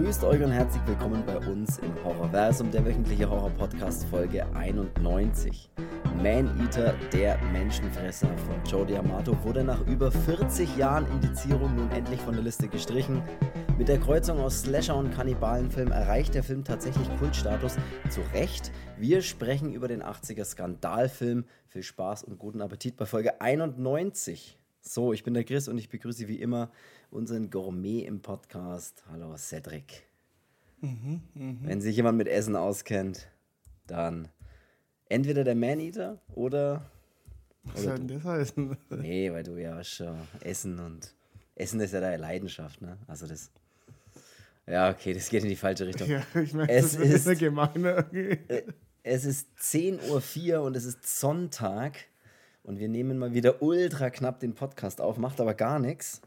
Grüßt euch und herzlich willkommen bei uns im Horrorversum, der wöchentliche Horror-Podcast Folge 91. Man-Eater, der Menschenfresser von Joe D'Amato, wurde nach über 40 Jahren Indizierung nun endlich von der Liste gestrichen. Mit der Kreuzung aus Slasher und Kannibalenfilm erreicht der Film tatsächlich Kultstatus. Zu Recht. Wir sprechen über den 80er Skandalfilm. Viel Spaß und guten Appetit bei Folge 91. So, ich bin der Chris und ich begrüße wie immer unseren Gourmet im Podcast. Hallo Cedric. Mhm, mh. Wenn sich jemand mit Essen auskennt, dann entweder der Man-Eater oder. Was soll denn das heißen? Nee, weil du ja schon Essen und. Essen ist ja deine Leidenschaft, ne? Also das. Ja, okay, das geht in die falsche Richtung. Ja, ich meine, Es das ist eine gemeine. Okay. Äh, Es ist 10.04 Uhr und es ist Sonntag. Und wir nehmen mal wieder ultra knapp den Podcast auf, macht aber gar nichts.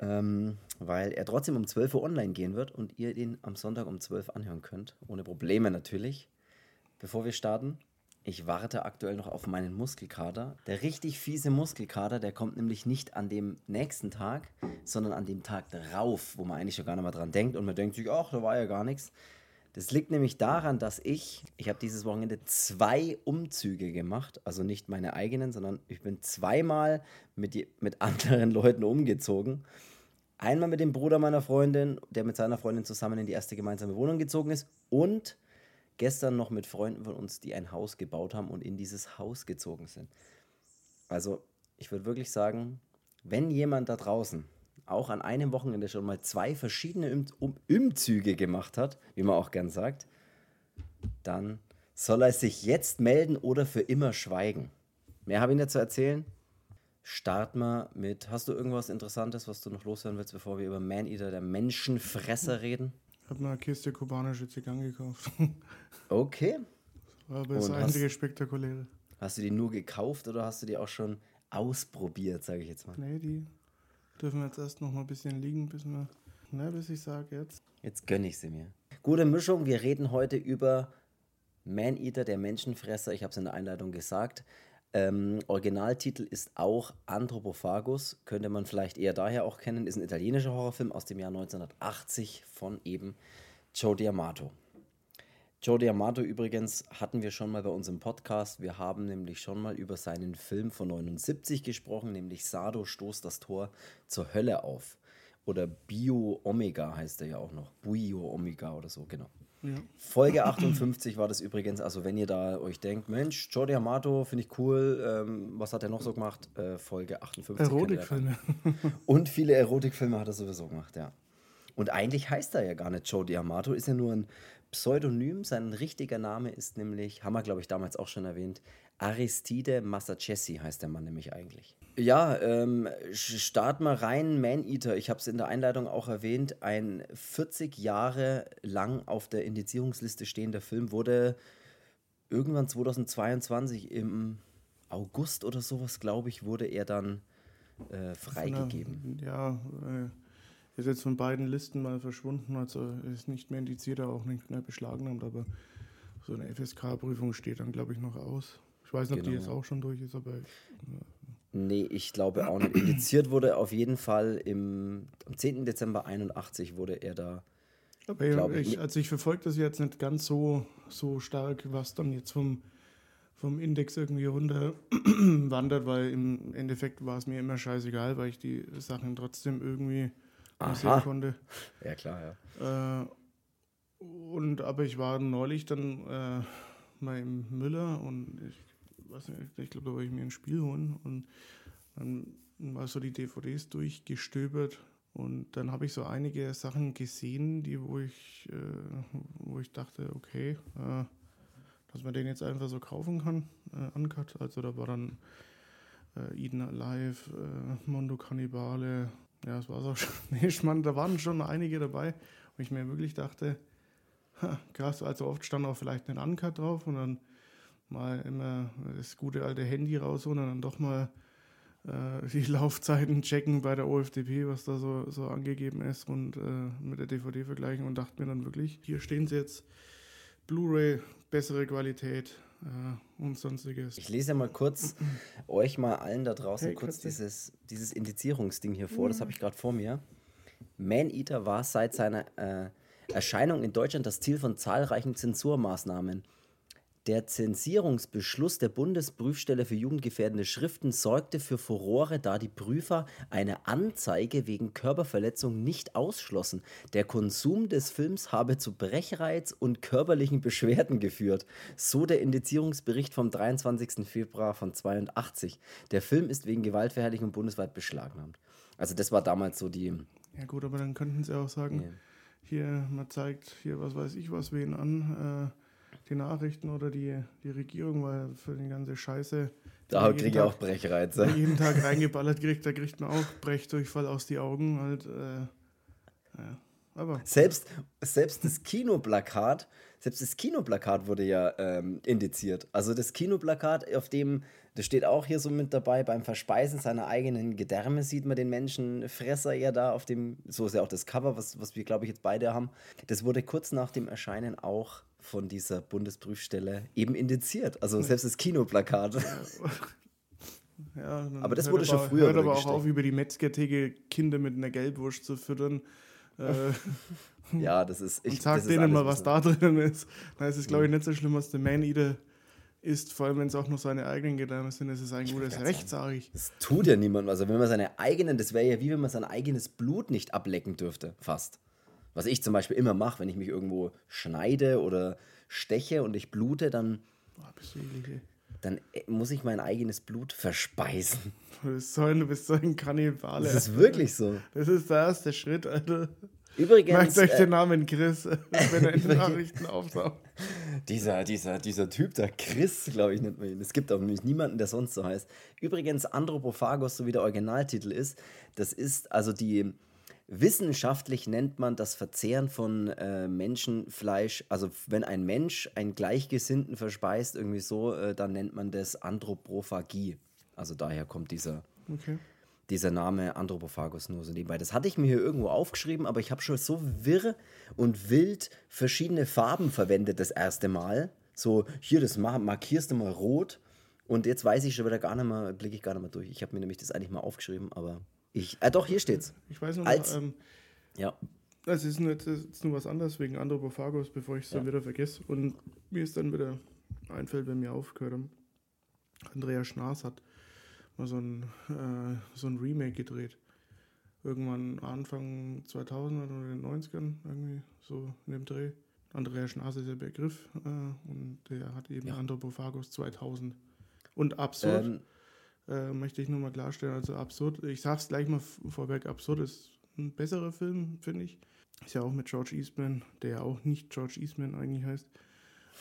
Ähm, weil er trotzdem um 12 Uhr online gehen wird und ihr den am Sonntag um 12 Uhr anhören könnt. Ohne Probleme natürlich. Bevor wir starten, ich warte aktuell noch auf meinen Muskelkater. Der richtig fiese Muskelkater, der kommt nämlich nicht an dem nächsten Tag, sondern an dem Tag darauf, wo man eigentlich schon gar nicht mehr dran denkt und man denkt sich, ach, da war ja gar nichts. Das liegt nämlich daran, dass ich, ich habe dieses Wochenende zwei Umzüge gemacht, also nicht meine eigenen, sondern ich bin zweimal mit, mit anderen Leuten umgezogen. Einmal mit dem Bruder meiner Freundin, der mit seiner Freundin zusammen in die erste gemeinsame Wohnung gezogen ist und gestern noch mit Freunden von uns, die ein Haus gebaut haben und in dieses Haus gezogen sind. Also ich würde wirklich sagen, wenn jemand da draußen auch an einem Wochenende schon mal zwei verschiedene um um Umzüge gemacht hat, wie man auch gern sagt, dann soll er sich jetzt melden oder für immer schweigen. Mehr habe ich nicht zu erzählen. Start mal mit, hast du irgendwas Interessantes, was du noch loswerden willst, bevor wir über Man-Eater, der Menschenfresser reden? Ich habe eine Kiste kubanische Zigarren gekauft. Okay. War aber das Und einzige hast- spektakuläre. Hast du die nur gekauft oder hast du die auch schon ausprobiert, sage ich jetzt mal? Nee, die dürfen jetzt erst noch mal ein bisschen liegen, bis wir. Ne, bis ich sage jetzt. Jetzt gönne ich sie mir. Gute Mischung. Wir reden heute über Man-Eater, der Menschenfresser. Ich habe es in der Einleitung gesagt. Ähm, Originaltitel ist auch Anthropophagus. Könnte man vielleicht eher daher auch kennen. Ist ein italienischer Horrorfilm aus dem Jahr 1980 von eben Joe D'Amato. Joe D'Amato übrigens hatten wir schon mal bei uns im Podcast. Wir haben nämlich schon mal über seinen Film von 79 gesprochen, nämlich Sado stoßt das Tor zur Hölle auf. Oder Bio Omega heißt er ja auch noch. Bio Omega oder so, genau. Ja. Folge 58 war das übrigens. Also, wenn ihr da euch denkt, Mensch, Joe D'Amato finde ich cool, ähm, was hat er noch so gemacht? Äh, Folge 58. könnt ihr da Erotikfilme. und viele Erotikfilme hat er sowieso gemacht, ja. Und eigentlich heißt er ja gar nicht Joe D'Amato, ist ja nur ein Pseudonym. Sein richtiger Name ist nämlich, haben wir glaube ich damals auch schon erwähnt, Aristide Massachesi heißt der Mann nämlich eigentlich. Ja, ähm, start mal rein, Man-Eater. Ich habe es in der Einleitung auch erwähnt. Ein 40 Jahre lang auf der Indizierungsliste stehender Film wurde irgendwann 2022 im August oder sowas, glaube ich, wurde er dann äh, freigegeben. Ja, äh, ist jetzt von beiden Listen mal verschwunden, also ist nicht mehr indiziert, auch nicht mehr beschlagnahmt, aber so eine FSK-Prüfung steht dann, glaube ich, noch aus. Ich weiß nicht, ob die Genau. jetzt auch schon durch ist, aber Nee, ich glaube auch nicht. Indiziert wurde auf jeden Fall im, am 10. Dezember 81 wurde er da. Aber Glaub ich ich, also ich verfolge das jetzt nicht ganz so, so stark, was dann jetzt vom, vom Index irgendwie runter wandert, weil im Endeffekt war es mir immer scheißegal, weil ich die Sachen trotzdem irgendwie Aha. konnte. Ja, klar, ja. Äh, und aber ich war neulich dann äh, mal im Müller und ich weiß nicht, ich glaube, da wollte ich mir ein Spiel holen und dann mal so die DVDs durchgestöbert und dann habe ich so einige Sachen gesehen, die wo ich äh, wo ich dachte, okay, äh, dass man den jetzt einfach so kaufen kann, äh, uncut. Also da war dann äh, Eden Alive, äh, Mondo Cannibale, ja, das war's auch schon. Nee, ich meine, da waren schon einige dabei, wo ich mir wirklich dachte, ha, krass, also oft stand auch vielleicht ein Uncut drauf und dann mal immer das gute alte Handy rausholen und dann doch mal äh, die Laufzeiten checken bei der OFDP, was da so, so angegeben ist und äh, mit der DVD vergleichen und dachte mir dann wirklich, hier stehen sie jetzt, Blu-ray, bessere Qualität und sonstiges. Ich lese ja mal kurz euch mal allen da draußen Hey, kurz dieses, dieses Indizierungsding hier vor. Das habe ich gerade vor mir. Man-Eater war seit seiner äh, Erscheinung in Deutschland das Ziel von zahlreichen Zensurmaßnahmen. Der Zensierungsbeschluss der Bundesprüfstelle für jugendgefährdende Schriften sorgte für Furore, da die Prüfer eine Anzeige wegen Körperverletzung nicht ausschlossen. Der Konsum des Films habe zu Brechreiz und körperlichen Beschwerden geführt, so der Indizierungsbericht vom 23. Februar von 82. Der Film ist wegen Gewaltverherrlichung bundesweit beschlagnahmt. Also das war damals so die... Ja gut, aber dann könnten sie auch sagen, Ja. hier, man zeigt hier, was weiß ich was, wen an, äh, die Nachrichten oder die, die Regierung, weil für die ganze Scheiße, Da kriege ich auch Brechreize. jeden Tag reingeballert kriegt, da kriegt man auch Brechdurchfall aus die Augen. Halt, äh, ja. Aber Selbst, selbst das Kinoplakat, selbst das Kinoplakat wurde ja ähm, indiziert. Also das Kinoplakat, auf dem, das steht auch hier so mit dabei, beim Verspeisen seiner eigenen Gedärme sieht man den Menschenfresser ja da auf dem, so ist ja auch das Cover, was, was wir, glaube ich, jetzt beide haben. Das wurde kurz nach dem Erscheinen auch von dieser Bundesprüfstelle eben indiziert. Also selbst das Kinoplakat. Ja, Aber das wurde schon aber- früher Hört aber auch auf, über die Metzgertheke Kinder mit einer Gelbwurst zu füttern. Äh, ja, das ist. und Ich, das ist denen mal, was da drin ist. Dann ist es, glaube ich, nicht so schlimm, was der Man-Eater isst. Vor allem, wenn es auch noch seine eigenen Gedärme sind, ist es ein gutes grad Recht, sage ich. Das tut ja niemand. Also wenn man seine eigenen, das wäre ja wie wenn man sein eigenes Blut nicht ablecken dürfte, fast. Was ich zum Beispiel immer mache, wenn ich mich irgendwo schneide oder steche und ich blute, dann, ey. dann äh, muss ich mein eigenes Blut verspeisen. Du bist so ein, du bist so ein Kannibale. Das ist wirklich so. Das ist der erste Schritt, Alter. Übrigens, Merkt euch äh, den Namen Chris, wenn er in den Nachrichten auftaucht. dieser, dieser, dieser Typ da, Chris, glaube ich, nennt man ihn. Es gibt auch nämlich niemanden, der sonst so heißt. Übrigens, Anthropophagus, so wie der Originaltitel ist, das ist also die. Wissenschaftlich nennt man das Verzehren von äh, Menschenfleisch, also wenn ein Mensch einen Gleichgesinnten verspeist, irgendwie so, äh, dann nennt man das Anthropophagie. Also daher kommt dieser, Okay. Dieser Name Anthropophagus nur so nebenbei. Das hatte ich mir hier irgendwo aufgeschrieben, aber ich habe schon so wirr und wild verschiedene Farben verwendet das erste Mal. So, hier, das ma- markierst du mal rot. Und jetzt weiß ich schon wieder gar nicht mehr, blicke ich gar nicht mehr durch. Ich habe mir nämlich das eigentlich mal aufgeschrieben, aber ich. Ah, doch, hier steht's. Ich weiß noch, Als- ähm, Ja. das ist nur, ist nur was anderes wegen Anthropophagus, bevor ich es dann wieder vergesse. Und mir ist dann wieder einfällt, wenn mir aufgehört haben. Andreas Schnaas hat mal so ein, äh, so ein Remake gedreht. Irgendwann Anfang 2000 oder den 90ern, irgendwie so in dem Dreh. Andreas Schnaas ist der Begriff äh, und der hat eben Ja. Anthropophagus 2000. Und absurd. Ähm, äh, möchte ich nur mal klarstellen. Also absurd, ich sag's gleich mal vorweg, absurd ist ein besserer Film, finde ich. Ist ja auch mit George Eastman, der ja auch nicht George Eastman eigentlich heißt.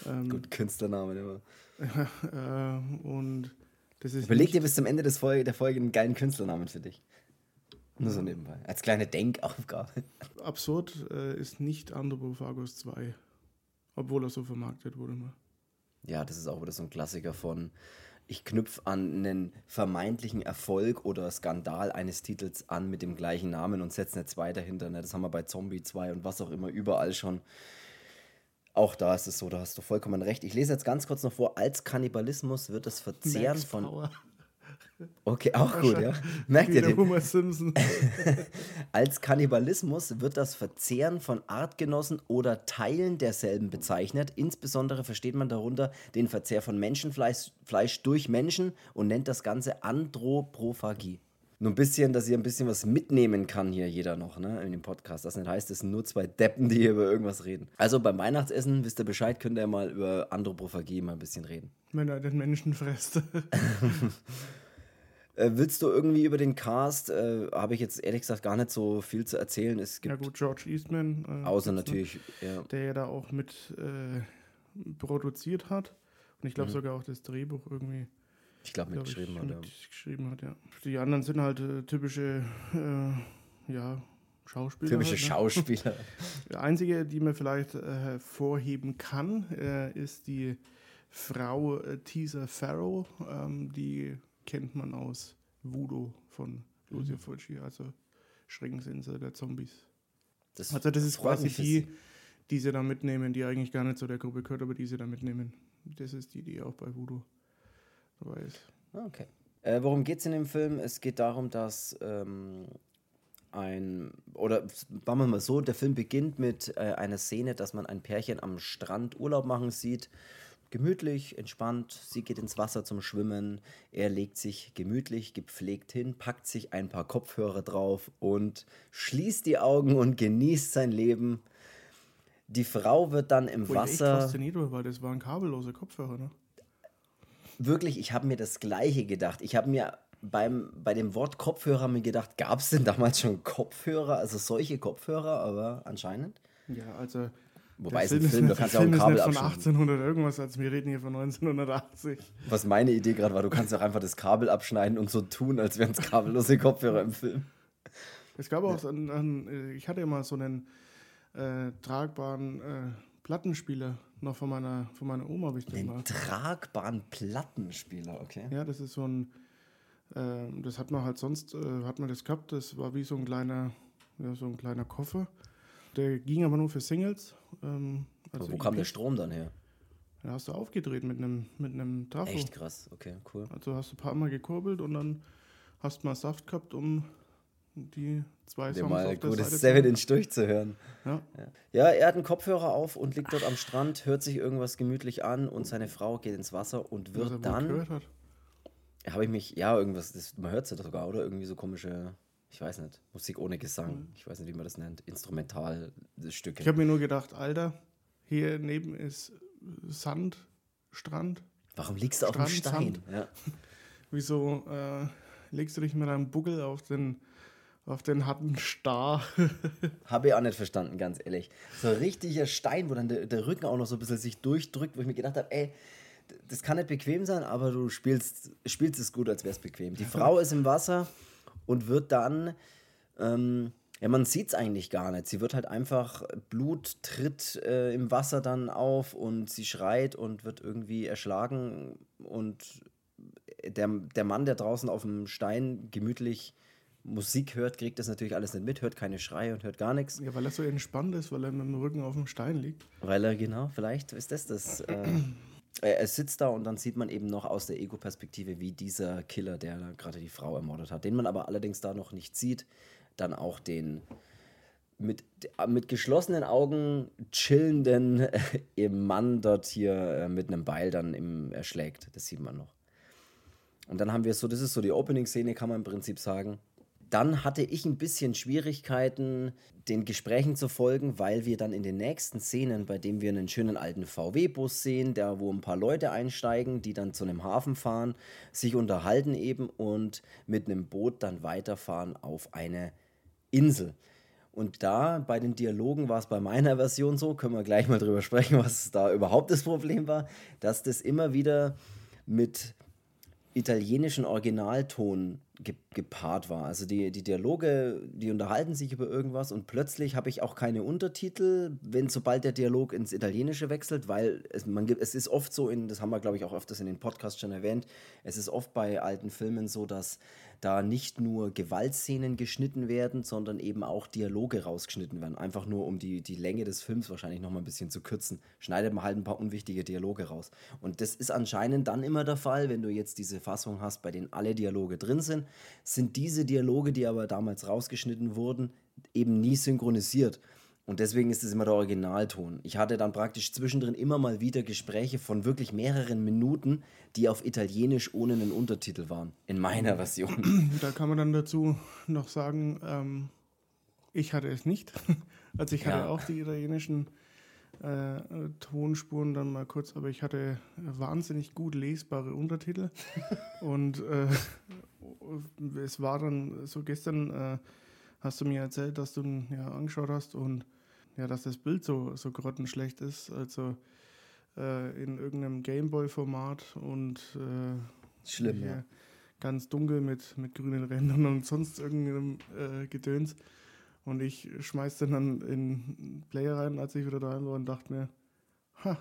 Ähm, gut, Künstlername immer. äh, und Überleg dir bis zum Ende des Folge, der Folge einen geilen Künstlernamen für dich. Nur so nebenbei. Als kleine Denkaufgabe. absurd äh, ist nicht Anthropophagus 2. Obwohl er so vermarktet wurde mal. Ja, das ist auch wieder so ein Klassiker von, ich knüpfe an einen vermeintlichen Erfolg oder Skandal eines Titels an mit dem gleichen Namen und setze eine 2 dahinter. Ne? Das haben wir bei Zombie 2 und was auch immer überall schon. Auch da ist es so, da hast du vollkommen recht. Ich lese jetzt ganz kurz noch vor, als Kannibalismus wird das Verzehren Max von... Power, Okay, auch gut, ja. Merkt ihr den? Homer Simpson. Als Kannibalismus wird das Verzehren von Artgenossen oder Teilen derselben bezeichnet. Insbesondere versteht man darunter den Verzehr von Menschenfleisch Fleisch durch Menschen und nennt das Ganze Anthropophagie. Nur ein bisschen, dass ihr ein bisschen was mitnehmen kann hier jeder noch, ne, in dem Podcast. Das nicht heißt, es sind nur zwei Deppen, die hier über irgendwas reden. Also beim Weihnachtsessen, wisst ihr Bescheid, könnt ihr mal über Anthropophagie mal ein bisschen reden. Wenn er den Menschen frisst. Äh, willst du irgendwie über den Cast, äh, habe ich jetzt ehrlich gesagt gar nicht so viel zu erzählen. Es ja gibt, gut, George Eastman. Äh, außer natürlich, ja, der ja da auch mit äh, produziert hat. Und ich glaube sogar auch das Drehbuch irgendwie ich glaube, glaub ich, mitgeschrieben hat. Ja. mitgeschrieben hat. Ja. Die anderen sind halt äh, typische äh, ja, Schauspieler. Typische halt, ne? Schauspieler. Der einzige, die man vielleicht äh, hervorheben kann, äh, ist die Frau äh, Tisa Farrow. Ähm, die kennt man aus Voodoo von Lucia Fulci, also Schreckensinsel der Zombies. Das Also das ist quasi mich die, die sie da mitnehmen, die eigentlich gar nicht zu der Gruppe gehört, aber die sie da mitnehmen. Das ist die, die auch bei Voodoo ist. Ah, Okay. Äh, worum geht es in dem Film? Es geht darum, dass ähm, ein, oder machen wir mal so, der Film beginnt mit äh, einer Szene, dass man ein Pärchen am Strand Urlaub machen sieht. Gemütlich, entspannt, sie geht ins Wasser zum Schwimmen, er legt sich gemütlich, gepflegt hin, packt sich ein paar Kopfhörer drauf und schließt die Augen und genießt sein Leben. Die Frau wird dann im Wo Wasser. ich echt fasziniert war, weil das waren kabellose Kopfhörer, ne? Wirklich, ich habe mir das Gleiche gedacht. Ich habe mir beim, bei dem Wort Kopfhörer mir gedacht, gab es denn damals schon Kopfhörer, also solche Kopfhörer, aber anscheinend. Ja, also. Wobei es ein Film, da kannst du auch ein Film ist Kabel nicht von abschneiden. 1800 irgendwas, als wir reden hier von 1980. Was meine Idee gerade war, du kannst auch einfach das Kabel abschneiden und so tun, als wären es kabellose Kopfhörer im Film. Es gab auch so einen, einen, äh, ich hatte ja mal so einen äh, tragbaren äh, Plattenspieler noch von meiner, von meiner Oma, habe ich den mal. Tragbaren Plattenspieler, okay. Ja, das ist so ein, äh, das hat man halt sonst, äh, hat man das gehabt, das war wie so ein kleiner, ja, so ein kleiner Koffer. Der ging aber nur für Singles. Ähm, also wo kam der. Strom dann her? Den hast du aufgedreht mit einem, mit einem Trafo. Echt krass, okay, cool. Also hast du ein paar Mal gekurbelt und dann hast du mal Saft gehabt, um die zwei Songs mal auf der gutes Seite Seven zu Inch durchzuhören. Ja. Ja, er hat einen Kopfhörer auf und liegt dort am Strand, hört sich irgendwas gemütlich an und seine Frau geht ins Wasser und Was er wird dann. gehört hat. Habe ich mich, ja, irgendwas, das, man hört es ja sogar, oder? Irgendwie so komische, ich weiß nicht, Musik ohne Gesang. Ich weiß nicht, wie man das nennt. Instrumentalstücke. Ich habe mir nur gedacht, Alter, hier neben ist Sand, Strand. Warum liegst du auf dem Strand, Stein? Ja. Wieso äh, legst du dich mit einem Buckel auf den, auf den harten Star? Habe ich auch nicht verstanden, ganz ehrlich. So ein richtiger Stein, wo dann der, der Rücken auch noch so ein bisschen sich durchdrückt, wo ich mir gedacht habe, ey, das kann nicht bequem sein, aber du spielst, spielst es gut, als wäre es bequem. Die Frau ist im Wasser und wird dann, ähm, ja, man sieht es eigentlich gar nicht. Sie wird halt einfach, Blut tritt äh, im Wasser dann auf und sie schreit und wird irgendwie erschlagen und der, der Mann, der draußen auf dem Stein gemütlich Musik hört, kriegt das natürlich alles nicht mit, hört keine Schreie und hört gar nichts. ja, weil er so entspannt ist, weil er mit dem Rücken auf dem Stein liegt. Weil er, genau, vielleicht ist das das. Äh, er sitzt da und dann sieht man eben noch aus der Ego-Perspektive, wie dieser Killer, der gerade die Frau ermordet hat, den man aber allerdings da noch nicht sieht, dann auch den mit, mit geschlossenen Augen chillenden äh, Mann dort hier äh, mit einem Beil dann im, erschlägt. Das sieht man noch. Und dann haben wir so, das ist so die Opening-Szene, kann man im Prinzip sagen. Dann hatte ich ein bisschen Schwierigkeiten, den Gesprächen zu folgen, weil wir dann in den nächsten Szenen, bei dem wir einen schönen alten VW-Bus sehen, der, wo ein paar Leute einsteigen, die dann zu einem Hafen fahren, sich unterhalten eben und mit einem Boot dann weiterfahren auf eine Insel. Und da bei den Dialogen war es bei meiner Version so, können wir gleich mal drüber sprechen, was da überhaupt das Problem war, dass das immer wieder mit italienischen Originalton ge gepaart war. Also die, die Dialoge, die unterhalten sich über irgendwas und plötzlich habe ich auch keine Untertitel, wenn sobald der Dialog ins Italienische wechselt, weil es, man, es ist oft so, in, das haben wir glaube ich auch öfters in den Podcasts schon erwähnt, es ist oft bei alten Filmen so, dass da nicht nur Gewaltszenen geschnitten werden, sondern eben auch Dialoge rausgeschnitten werden. Einfach nur, um die, die Länge des Films wahrscheinlich noch mal ein bisschen zu kürzen. Schneidet man halt ein paar unwichtige Dialoge raus. Und das ist anscheinend dann immer der Fall, wenn du jetzt diese Fassung hast, bei denen alle Dialoge drin sind, sind diese Dialoge, die aber damals rausgeschnitten wurden, eben nie synchronisiert. Und deswegen ist es immer der Originalton. Ich hatte dann praktisch zwischendrin immer mal wieder Gespräche von wirklich mehreren Minuten, die auf Italienisch ohne einen Untertitel waren. In meiner Version. Da kann man dann dazu noch sagen, ähm, ich hatte es nicht. Also ich hatte Ja. auch die italienischen äh, Tonspuren dann mal kurz, aber ich hatte wahnsinnig gut lesbare Untertitel. Und äh, es war dann so gestern, äh, hast du mir erzählt, dass du ihn ja angeschaut hast und ja, dass das Bild so, so grottenschlecht ist. Also äh, in irgendeinem Gameboy-Format und äh, Schlimm, ja. ganz dunkel mit, mit grünen Rändern und sonst irgendeinem äh, Gedöns. Und ich schmeiß den dann in Player rein, als ich wieder daheim war und dachte mir, ha,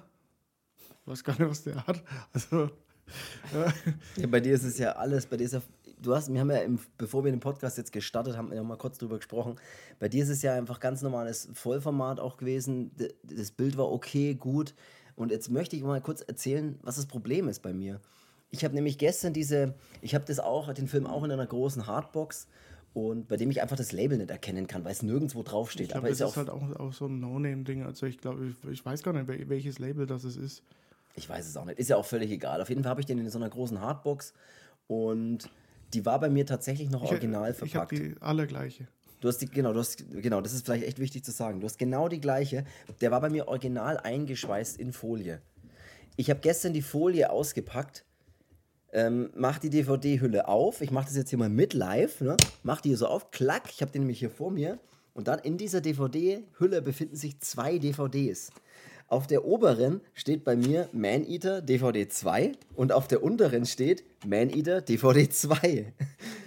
weiß gar nicht, was der hat. Also, ja, bei dir ist es ja alles, bei dir ist ja, du hast, wir haben ja, im, bevor wir den Podcast jetzt gestartet haben, wir ja mal kurz drüber gesprochen. Bei dir ist es ja einfach ganz normales Vollformat auch gewesen. Das Bild war okay, gut. Und jetzt möchte ich mal kurz erzählen, was das Problem ist bei mir. Ich habe nämlich gestern diese, ich habe das auch, den Film auch in einer großen Hardbox und bei dem ich einfach das Label nicht erkennen kann, weil es nirgendwo draufsteht. Ich glaube, Aber das ist ist auch, halt auch, auch so ein No-Name-Ding. Also ich glaube, ich, ich weiß gar nicht, wel- welches Label das ist. Ich weiß es auch nicht, ist ja auch völlig egal. Auf jeden Fall habe ich den in so einer großen Hardbox und die war bei mir tatsächlich noch original ich, ich verpackt. habe die allergleiche. Du hast die, genau, du hast, genau, das ist vielleicht echt wichtig zu sagen. Du hast genau die gleiche. Der war bei mir original eingeschweißt in Folie. Ich habe gestern die Folie ausgepackt, ähm, mach die DVD-Hülle auf. Ich mache das jetzt hier mal mit live. Ne? Mach die hier so auf, klack. Ich habe den nämlich hier vor mir. Und dann in dieser DVD-Hülle befinden sich zwei DVDs. Auf der oberen steht bei mir Man Eater DVD 2 und auf der unteren steht Man Eater DVD 2.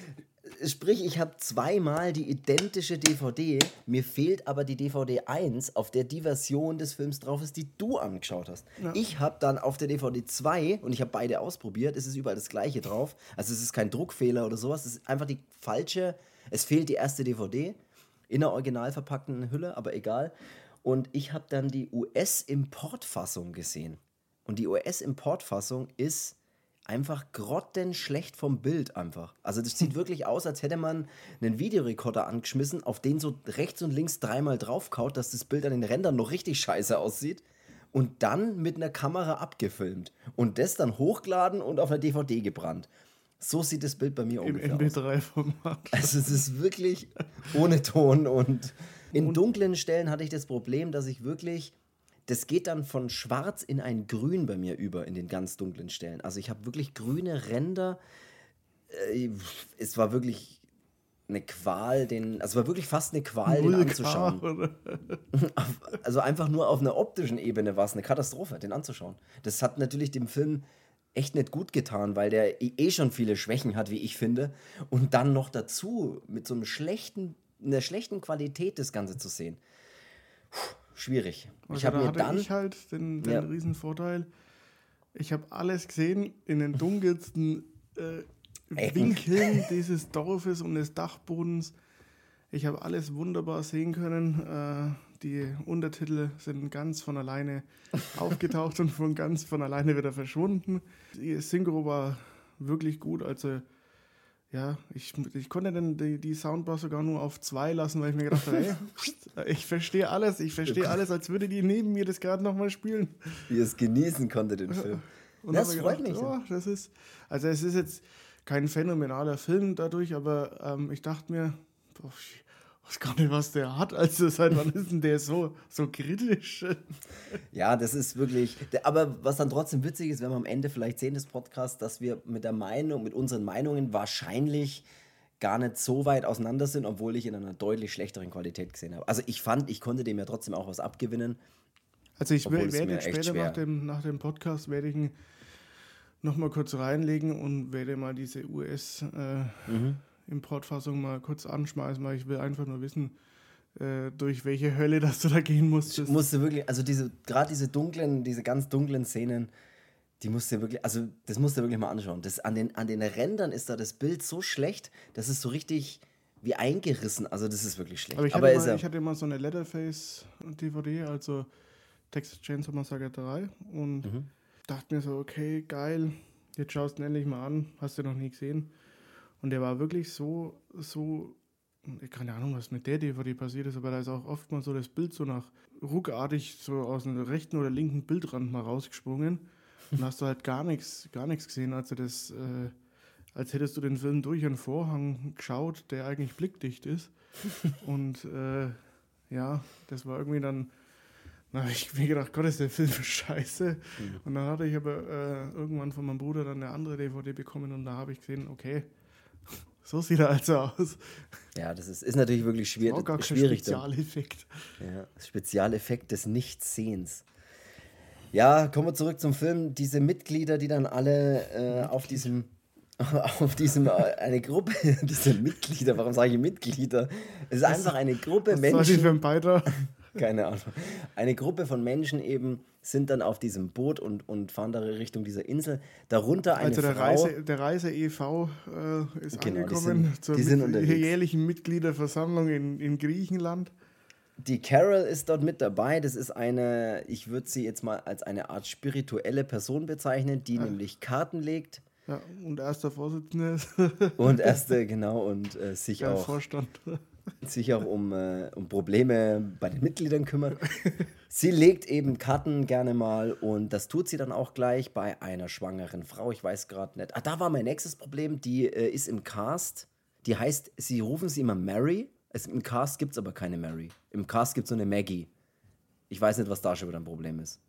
Sprich, ich habe zweimal die identische DVD, mir fehlt aber die DVD 1, auf der die Version des Films drauf ist, die du angeschaut hast. Ich habe dann auf der DVD 2, und ich habe beide ausprobiert, es ist überall das gleiche drauf, also es ist kein Druckfehler oder sowas, es ist einfach die falsche, es fehlt die erste DVD in einer original verpackten Hülle, aber egal. Und ich habe dann die US-Importfassung gesehen. Und die US-Importfassung ist einfach grottenschlecht vom Bild einfach. Also das sieht wirklich aus, als hätte man einen Videorekorder angeschmissen, auf den so rechts und links dreimal draufkaut, dass das Bild an den Rändern noch richtig scheiße aussieht und dann mit einer Kamera abgefilmt und das dann hochgeladen und auf einer DVD gebrannt. So sieht das Bild bei mir Im ungefähr aus. MP3-Format. Also es ist wirklich ohne Ton und in dunklen Stellen hatte ich das Problem, dass ich wirklich, das geht dann von schwarz in ein Grün bei mir über in den ganz dunklen Stellen. Also ich habe wirklich grüne Ränder. Äh, Es war wirklich eine Qual, den, also es war wirklich fast eine Qual, den Null anzuschauen. K, oder? Also einfach nur auf einer optischen Ebene war es eine Katastrophe, den anzuschauen. Das hat natürlich dem Film echt nicht gut getan, weil der eh schon viele Schwächen hat, wie ich finde. Und dann noch dazu mit so einem schlechten, einer schlechten Qualität das Ganze zu sehen. Puh, schwierig. Also ich habe da mir hatte dann. ich halt den, den Ja. riesen Vorteil. Ich habe alles gesehen in den dunkelsten äh. Winkeln dieses Dorfes und des Dachbodens. Ich habe alles wunderbar sehen können. Äh, die Untertitel sind ganz von alleine aufgetaucht und von ganz von alleine wieder verschwunden. Die Synchro war wirklich gut. Also ja, ich, ich konnte dann die, die Soundbar sogar nur auf zwei lassen, weil ich mir gedacht habe, ey, ich verstehe alles, ich verstehe alles, als würde die neben mir das gerade nochmal spielen. wie es genießen konnte, den Film. Und Das freut mich. Oh, das ist, also es ist jetzt kein phänomenaler Film dadurch, aber ähm, ich dachte mir, boah, ich weiß gar nicht, was der hat. Also seit wann ist denn der so, so kritisch? Ja, das ist wirklich. Aber was dann trotzdem witzig ist, wenn wir am Ende vielleicht sehen des Podcasts, dass wir mit der Meinung, mit unseren Meinungen wahrscheinlich gar nicht so weit auseinander sind, obwohl ich in einer deutlich schlechteren Qualität gesehen habe. Also ich fand, ich konnte dem ja trotzdem auch was abgewinnen. Also ich werde jetzt später nach dem, nach dem Podcast werde ich ihn nochmal kurz reinlegen und werde mal diese Mhm. US-Importfassung mal kurz anschmeißen, weil ich will einfach nur wissen, äh, durch welche Hölle dass du da gehen musstest. Musste wirklich, also diese, gerade diese dunklen, diese ganz dunklen Szenen, die musste wirklich, also das musste wirklich mal anschauen. Das, an, den, an den Rändern ist da das Bild so schlecht, das ist so richtig wie eingerissen. Also das ist wirklich schlecht. Aber ich Aber hatte, ist mal, er, ich hatte mal so eine Leatherface-DVD, also Texas Chainsaw Massacre 3 und Mhm. dachte mir so, okay, geil, jetzt schaust du endlich mal an, hast du noch nie gesehen. Und der war wirklich so, so, keine Ahnung, was mit der DVD passiert ist, aber da ist auch oft mal so das Bild so nach ruckartig so aus dem rechten oder linken Bildrand mal rausgesprungen. Und hast du halt gar nichts, gar nichts gesehen, also das, äh, als hättest du den Film durch einen Vorhang geschaut, der eigentlich blickdicht ist. Und äh, ja, das war irgendwie dann, na, hab ich mir gedacht, Gott, ist der Film scheiße. Und dann hatte ich aber äh, irgendwann von meinem Bruder dann eine andere DVD bekommen und da habe ich gesehen, okay, so sieht er also aus. ja, das ist, ist natürlich wirklich schwierig. gar kein schwierig dann. Spezialeffekt. Ja, Spezialeffekt des Nichtsehens. Ja, kommen wir zurück zum Film. Diese Mitglieder, die dann alle äh, auf diesem, auf diesem, äh, eine Gruppe, diese Mitglieder, warum sage ich Mitglieder? Es ist einfach eine Gruppe Was war die Menschen, für ein Beitrag? keine Ahnung, eine Gruppe von Menschen eben sind dann auf diesem Boot und, und fahren da Richtung dieser Insel. Darunter eine Also der Frau. Reise, der Reise e.V. Äh, ist Genau, die angekommen sind- zur die sind mit- unterwegs. jährlichen Mitgliederversammlung in, in Griechenland. Die Carol ist dort mit dabei. Das ist eine, ich würde sie jetzt mal als eine Art spirituelle Person bezeichnen, die nämlich Karten legt Ja, und erster Vorsitzender. und erste, genau, und äh, sich Der auch Vorstand. sich auch um, äh, um Probleme bei den Mitgliedern kümmert. sie legt eben Karten gerne mal und das tut sie dann auch gleich bei einer schwangeren Frau. Ich weiß gerade nicht. Ah, da war mein nächstes Problem. Die äh, ist im Cast. Die heißt, sie rufen sie immer Mary. Es, Im Cast gibt es aber keine Mary. Im Cast gibt es so eine Maggie. Ich weiß nicht, was da schon wieder ein Problem ist.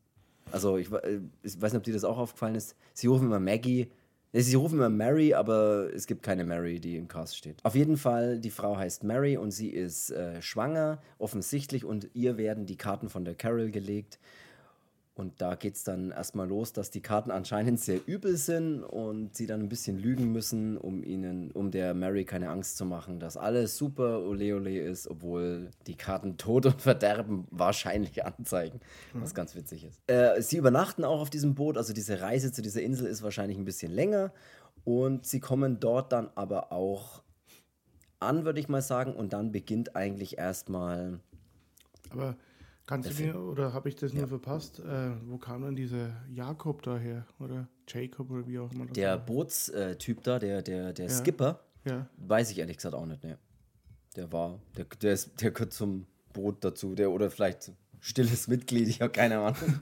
Also, ich, äh, ich weiß nicht, ob dir das auch aufgefallen ist. Sie rufen immer Maggie. Sie rufen immer Mary, aber es gibt keine Mary, die im Cast steht. Auf jeden Fall, die Frau heißt Mary und sie ist äh, schwanger, offensichtlich, und ihr werden die Karten von der Carol gelegt. Und da geht es dann erstmal los, dass die Karten anscheinend sehr übel sind und sie dann ein bisschen lügen müssen, um ihnen, um der Mary keine Angst zu machen, dass alles super ole ole ist, obwohl die Karten Tod und Verderben wahrscheinlich anzeigen, was ganz witzig ist. Äh, sie übernachten auch auf diesem Boot, also diese Reise zu dieser Insel ist wahrscheinlich ein bisschen länger und sie kommen dort dann aber auch an, würde ich mal sagen, und dann beginnt eigentlich erstmal Aber kannst du mir, oder habe ich das nur verpasst, äh, wo kam denn dieser Jakob daher? Oder Jacob oder wie auch immer das der? Bootstyp da, der, der, der Ja. Skipper. Ja, Weiß ich ehrlich gesagt auch nicht, ne. Der war, der, der, ist, der gehört zum Boot dazu, der oder vielleicht stilles Mitglied, ich habe keine Ahnung.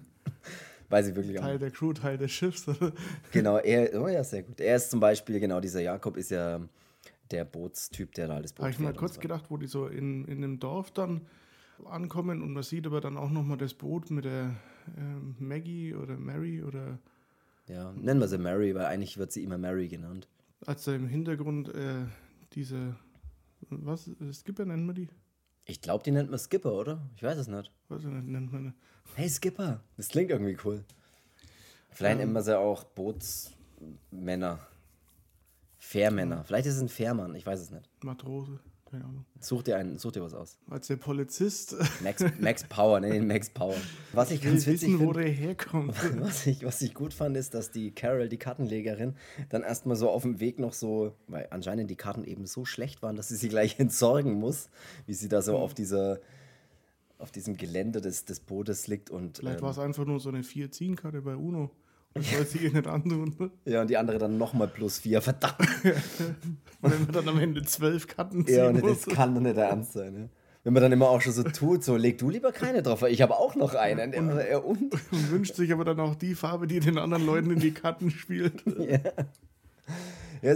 Weiß ich wirklich auch Teil der Crew, Teil des Schiffs. Genau, er, oh ja, sehr gut. Er ist zum Beispiel, genau, dieser Jakob ist ja der Bootstyp, der da alles Boot Habe ich mal kurz gedacht, wo die so in, in einem Dorf dann ankommen und man sieht aber dann auch nochmal das Boot mit der ähm, Maggie oder Mary oder Ja, nennen wir sie Mary, weil eigentlich wird sie immer Mary genannt. als da im Hintergrund äh, diese, was, Skipper nennen wir die? Ich glaube, die nennt man Skipper, oder? Ich weiß es nicht. Was nennt man Hey Skipper, das klingt irgendwie cool. Vielleicht nennen wir sie auch Bootsmänner. Fährmänner. Vielleicht ist es ein Fährmann, ich weiß es nicht. Matrose? Keine Ahnung. Such dir, einen, such dir was aus. Als der Polizist Max, Max Power, ihn Max Power. Was ich will ganz witzig wissen, wo finde, der herkommt. was ich, was ich gut fand, ist, dass die Carol, die Kartenlegerin, dann erstmal so auf dem Weg noch so, weil anscheinend die Karten eben so schlecht waren, dass sie sie gleich entsorgen muss, wie sie da so auf dieser auf diesem Gelände des, des Bootes liegt und Vielleicht ähm, war es einfach nur so eine 4-10-Karte bei UNO. Das soll sie ihr nicht antun. ja und die andere dann nochmal plus vier, verdammt. Und wenn man dann am Ende zwölf Karten ziehen Ja, und muss. das kann doch nicht der Ernst sein. Ne? Wenn man dann immer auch schon so tut, so leg du lieber keine drauf, weil ich habe auch noch einen. Und, ja, und? Und wünscht sich aber dann auch die Farbe, die den anderen Leuten in die Karten spielt. Ja,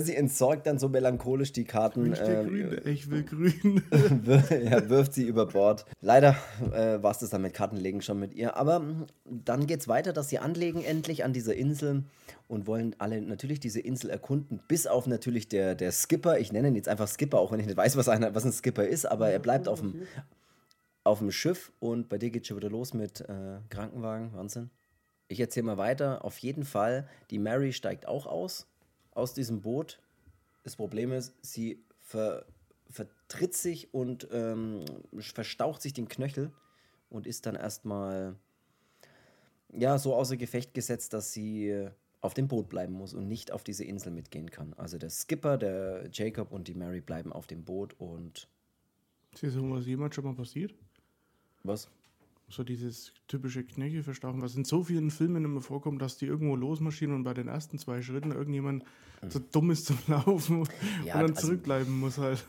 sie entsorgt dann so melancholisch die Karten. Ich, der ähm, grün, ich will grün. ja, wirft sie über Bord. Leider äh, war es das dann mit Kartenlegen schon mit ihr. Aber mm, dann geht es weiter, dass sie anlegen endlich an dieser Insel und wollen alle natürlich diese Insel erkunden. Bis auf natürlich der, der Skipper. Ich nenne ihn jetzt einfach Skipper, auch wenn ich nicht weiß, was, einer, was ein Skipper ist. Aber er bleibt auf dem, auf dem Schiff und bei dir geht schon wieder los mit äh, Krankenwagen. Wahnsinn. Ich erzähle mal weiter. Auf jeden Fall, die Mary steigt auch aus, aus diesem Boot. Das Problem ist, sie ver, vertritt sich und ähm, verstaucht sich den Knöchel und ist dann erstmal ja, so außer Gefecht gesetzt, dass sie auf dem Boot bleiben muss und nicht auf diese Insel mitgehen kann. Also der Skipper, der Jacob und die Mary bleiben auf dem Boot und Ist dir sowas jemals schon mal passiert? was? So dieses typische Knöchel verstauchen, was in so vielen Filmen immer vorkommt, dass die irgendwo losmarschieren und bei den ersten zwei Schritten irgendjemand so dumm ist zum Laufen Ja, und dann also- zurückbleiben muss halt.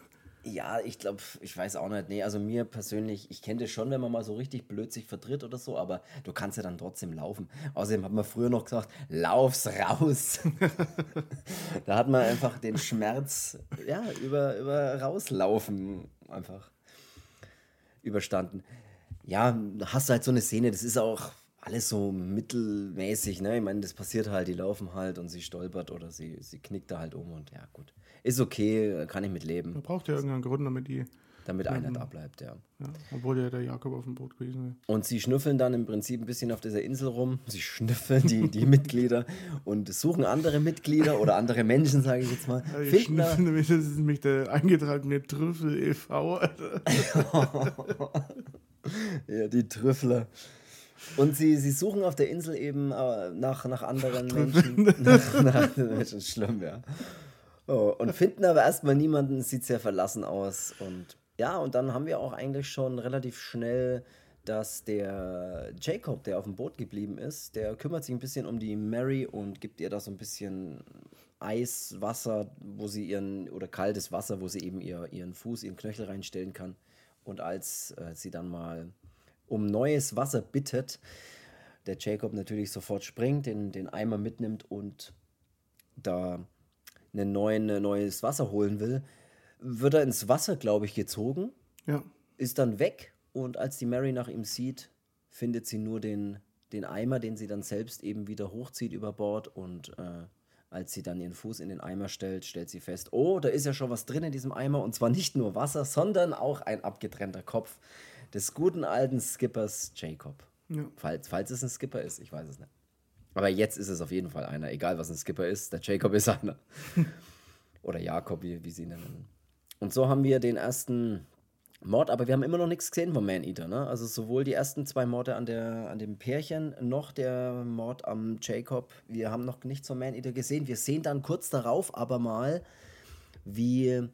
Ja, ich glaube, ich weiß auch nicht. Nee, also mir persönlich, ich kenne das schon, wenn man mal so richtig blöd sich vertritt oder so, aber du kannst ja dann trotzdem laufen. Außerdem hat man früher noch gesagt, lauf's raus. da hat man einfach den Schmerz, ja, über, über rauslaufen einfach überstanden. Ja, hast du halt so eine Szene, das ist auch alles so mittelmäßig, ne? Ich meine, das passiert halt, die laufen halt und sie stolpert oder sie, sie knickt da halt um und ja, gut. Ist okay, kann ich mit leben Man braucht ja irgendeinen Grund, damit die, damit einer da bleibt, ja. ja, obwohl ja der Jakob auf dem Boot gewesen wäre. Und sie schnüffeln dann im Prinzip ein bisschen auf dieser Insel rum. Sie schnüffeln die, die Mitglieder und suchen andere Mitglieder oder andere Menschen, sage ich jetzt mal. Ja, da, schnüffeln nämlich, das ist nämlich der eingetragene Trüffel e.V. Ja, die Trüffler. Und sie, sie suchen auf der Insel eben äh, nach, nach anderen Menschen. nach, nach Menschen. Schlimm, ja. Oh, und finden aber erstmal niemanden, sieht sehr verlassen aus. Und ja, und dann haben wir auch eigentlich schon relativ schnell, dass der Jacob, der auf dem Boot geblieben ist, der kümmert sich ein bisschen um die Mary und gibt ihr da so ein bisschen Eiswasser, wo sie ihren, oder kaltes Wasser, wo sie eben ihr, ihren Fuß, ihren Knöchel reinstellen kann. Und als äh, sie dann mal um neues Wasser bittet, der Jacob natürlich sofort springt, den, den Eimer mitnimmt und da einen neuen, ein neues Wasser holen will, wird er ins Wasser, glaube ich, gezogen. Ja. Ist dann weg und als die Mary nach ihm sieht, findet sie nur den, den Eimer, den sie dann selbst eben wieder hochzieht über Bord und äh, als sie dann ihren Fuß in den Eimer stellt, stellt sie fest, oh, da ist ja schon was drin in diesem Eimer und zwar nicht nur Wasser, sondern auch ein abgetrennter Kopf des guten alten Skippers Jacob. Ja. Falls, falls es ein Skipper ist, ich weiß es nicht. Aber jetzt ist es auf jeden Fall einer, egal was ein Skipper ist, der Jacob ist einer. Oder Jakob, wie, wie sie ihn nennen. Und so haben wir den ersten Mord, aber wir haben immer noch nichts gesehen vom Man-Eater. Ne? Also sowohl die ersten zwei Morde an, der, an dem Pärchen, noch der Mord am Jacob. Wir haben noch nichts vom Man-Eater gesehen. Wir sehen dann kurz darauf aber mal, wie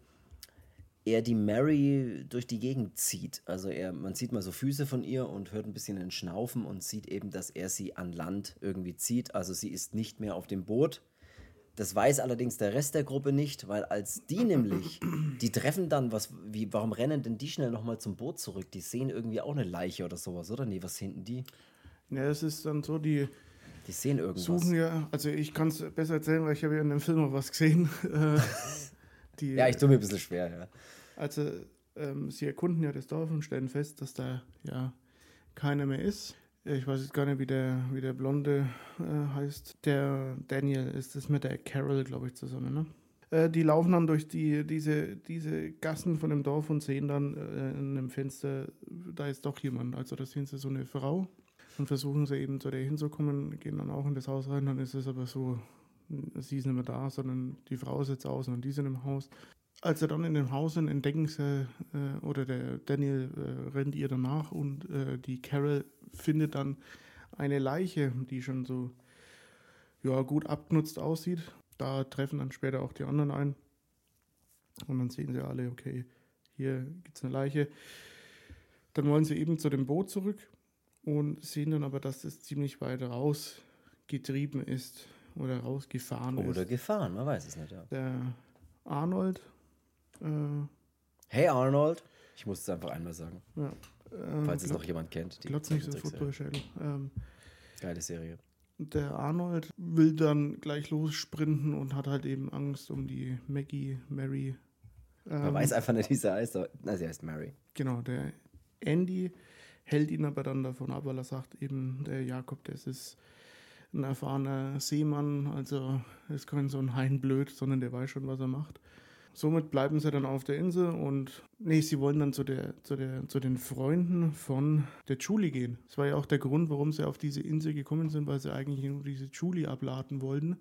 er die Mary durch die Gegend zieht. Also er, man sieht mal so Füße von ihr und hört ein bisschen den Schnaufen und sieht eben, dass er sie an Land irgendwie zieht. Also sie ist nicht mehr auf dem Boot. Das weiß allerdings der Rest der Gruppe nicht, weil als die nämlich, die treffen dann, was, wie, warum rennen denn die schnell nochmal zum Boot zurück? Die sehen irgendwie auch eine Leiche oder sowas, oder? Nee, was hinten die? Ja, es ist dann so, die Die sehen irgendwas. suchen ja, also ich kann es besser erzählen, weil ich habe ja in dem Film auch was gesehen. Die, Ja, ich tue mir ein bisschen schwer, ja. Also ähm, sie erkunden ja das Dorf und stellen fest, dass da ja keiner mehr ist. Ich weiß jetzt gar nicht, wie der, wie der Blonde äh, heißt. Der Daniel ist das mit der Carol, glaube ich, zusammen. Ne? Äh, die laufen dann durch die, diese, diese Gassen von dem Dorf und sehen dann äh, in einem Fenster, da ist doch jemand. Also da sehen sie so eine Frau und versuchen sie eben zu der hinzukommen, gehen dann auch in das Haus rein. Dann ist es aber so, sie ist nicht mehr da, sondern die Frau sitzt außen und die sind im Haus. Als sie dann in dem Haus sind, entdecken sie, äh, oder der Daniel äh, rennt ihr danach und äh, die Carol findet dann eine Leiche, die schon so ja, gut abgenutzt aussieht. Da treffen dann später auch die anderen ein. Und dann sehen sie alle, okay, hier gibt es eine Leiche. Dann wollen sie eben zu dem Boot zurück und sehen dann aber, dass es ziemlich weit rausgetrieben ist oder rausgefahren ist. Oder gefahren, man weiß es nicht, ja. Der Arnold, äh, Hey Arnold. Ich muss es einfach einmal sagen, ja, äh, falls es noch jemand kennt. Die Glotz nicht so. Footballschädel. Ähm, Geile Serie. der Arnold will dann gleich lossprinten und hat halt eben Angst um die Maggie, Mary. Man Ähm, weiß einfach nicht, wie sie heißt, aber na, sie heißt Mary. Genau, der Andy hält ihn aber dann davon ab, weil er sagt eben, der Jakob, das ist ein erfahrener Seemann, also ist kein so ein Heinblöd, sondern der weiß schon, was er macht. Somit bleiben sie dann auf der Insel und nee, sie wollen dann zu, der, zu, der, zu den Freunden von der Julie gehen. Das war ja auch der Grund, warum sie auf diese Insel gekommen sind, weil sie eigentlich nur diese Julie abladen wollten.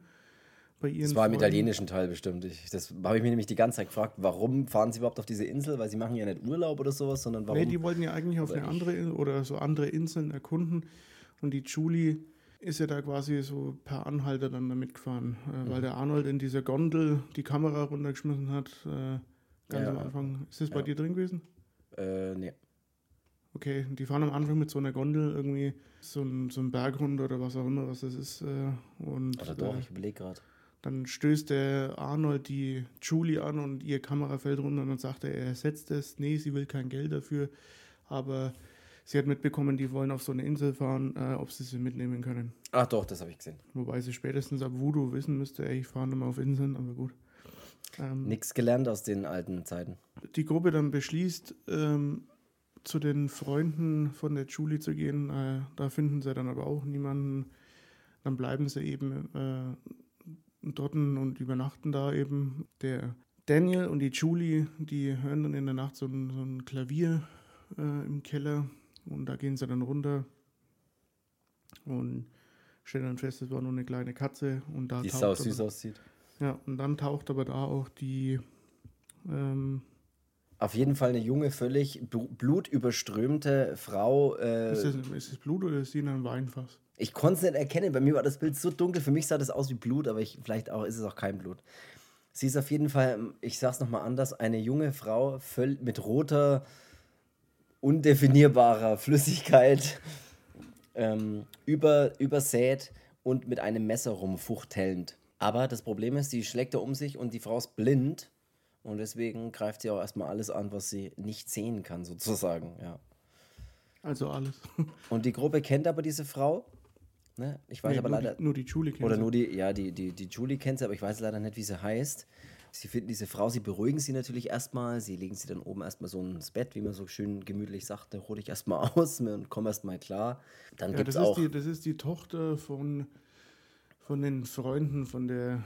Bei ihren Das war im Freunden. italienischen Teil bestimmt. Ich, das habe ich mir nämlich die ganze Zeit gefragt, warum fahren sie überhaupt auf diese Insel? Weil sie machen ja nicht Urlaub oder sowas, sondern warum? Nee, die wollten ja eigentlich auf eine andere In- oder so andere Inseln erkunden. Und die Julie ist ja da quasi so per Anhalter dann da mitgefahren, äh, Mhm. weil der Arnold in dieser Gondel die Kamera runtergeschmissen hat. Äh, ganz Ja, am Anfang. Ist das bei ja. dir drin gewesen? äh, nee. Okay, die fahren am Anfang mit so einer Gondel irgendwie so ein, so ein Berg runter oder was auch immer, was das ist. Äh, und Oder doch, äh, ich überlege gerade. dann stößt der Arnold die Julie an und ihr Kamera fällt runter und dann sagt er, er ersetzt es. Nee, sie will kein Geld dafür. Aber sie hat mitbekommen, die wollen auf so eine Insel fahren, äh, ob sie sie mitnehmen können. Ach doch, das habe ich gesehen. Wobei sie spätestens ab Voodoo wissen müsste, ey, ich fahre mehr auf Inseln, aber gut. Ähm, Nix gelernt aus den alten Zeiten. die Gruppe dann beschließt, ähm, zu den Freunden von der Julie zu gehen. Äh, da finden sie dann aber auch niemanden. Dann bleiben sie eben äh, dort und übernachten da eben. Der Daniel und die Julie, die hören dann in der Nacht so ein, so ein Klavier äh, im Keller und da gehen sie dann runter und stellen dann fest, es war nur eine kleine Katze und da Die taucht sau aber- süß aussieht. Ja, und dann taucht aber da auch die ähm, Auf jeden Fall eine junge, völlig bl- blutüberströmte Frau. Äh, Ist das, ist das Blut oder ist sie in einem Weinfass? ich konnte es nicht erkennen. Bei mir war das Bild so dunkel. Für mich sah das aus wie Blut, aber ich, vielleicht auch, ist es auch kein Blut. Sie ist auf jeden Fall, ich sag's nochmal anders, eine junge Frau mit roter, undefinierbarer Flüssigkeit ähm, über, übersät und mit einem Messer rumfuchtelnd. Aber das Problem ist, die schlägt er um sich und die Frau ist blind. Und deswegen greift sie auch erstmal alles an, was sie nicht sehen kann, sozusagen. Ja. Also alles. Und die Gruppe kennt aber diese Frau. Ne? Ich weiß Nee, aber nur leider. Die, nur die Julie kennt Oder sie. nur die, ja, die, die, die Julie kennt sie, aber ich weiß leider nicht, wie sie heißt. Sie finden diese Frau, sie beruhigen sie natürlich erstmal. Sie legen sie dann oben erstmal so ins Bett, wie man so schön gemütlich sagt. Da ruhe ich erstmal aus und komme erstmal klar. Dann Ja, gibt es das ist, auch. die, das ist die Tochter von, von den Freunden von der,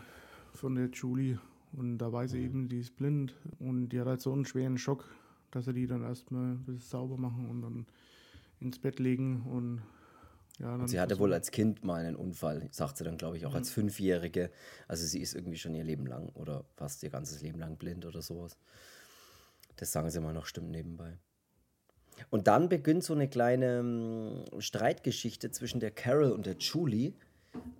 von der Julie. Und da weiß sie eben, die ist blind. Und die hat halt so einen schweren Schock, dass sie die dann erstmal ein bisschen sauber machen und dann ins Bett legen. Und ja, dann Sie hatte wohl als Kind mal einen Unfall, sagt sie dann, glaube ich, auch als Fünfjährige. Also sie ist irgendwie schon ihr Leben lang oder fast ihr ganzes Leben lang blind oder sowas. Das sagen sie mal noch, stimmt nebenbei. Und dann beginnt so eine kleine ähm, Streitgeschichte zwischen der Carol und der Julie.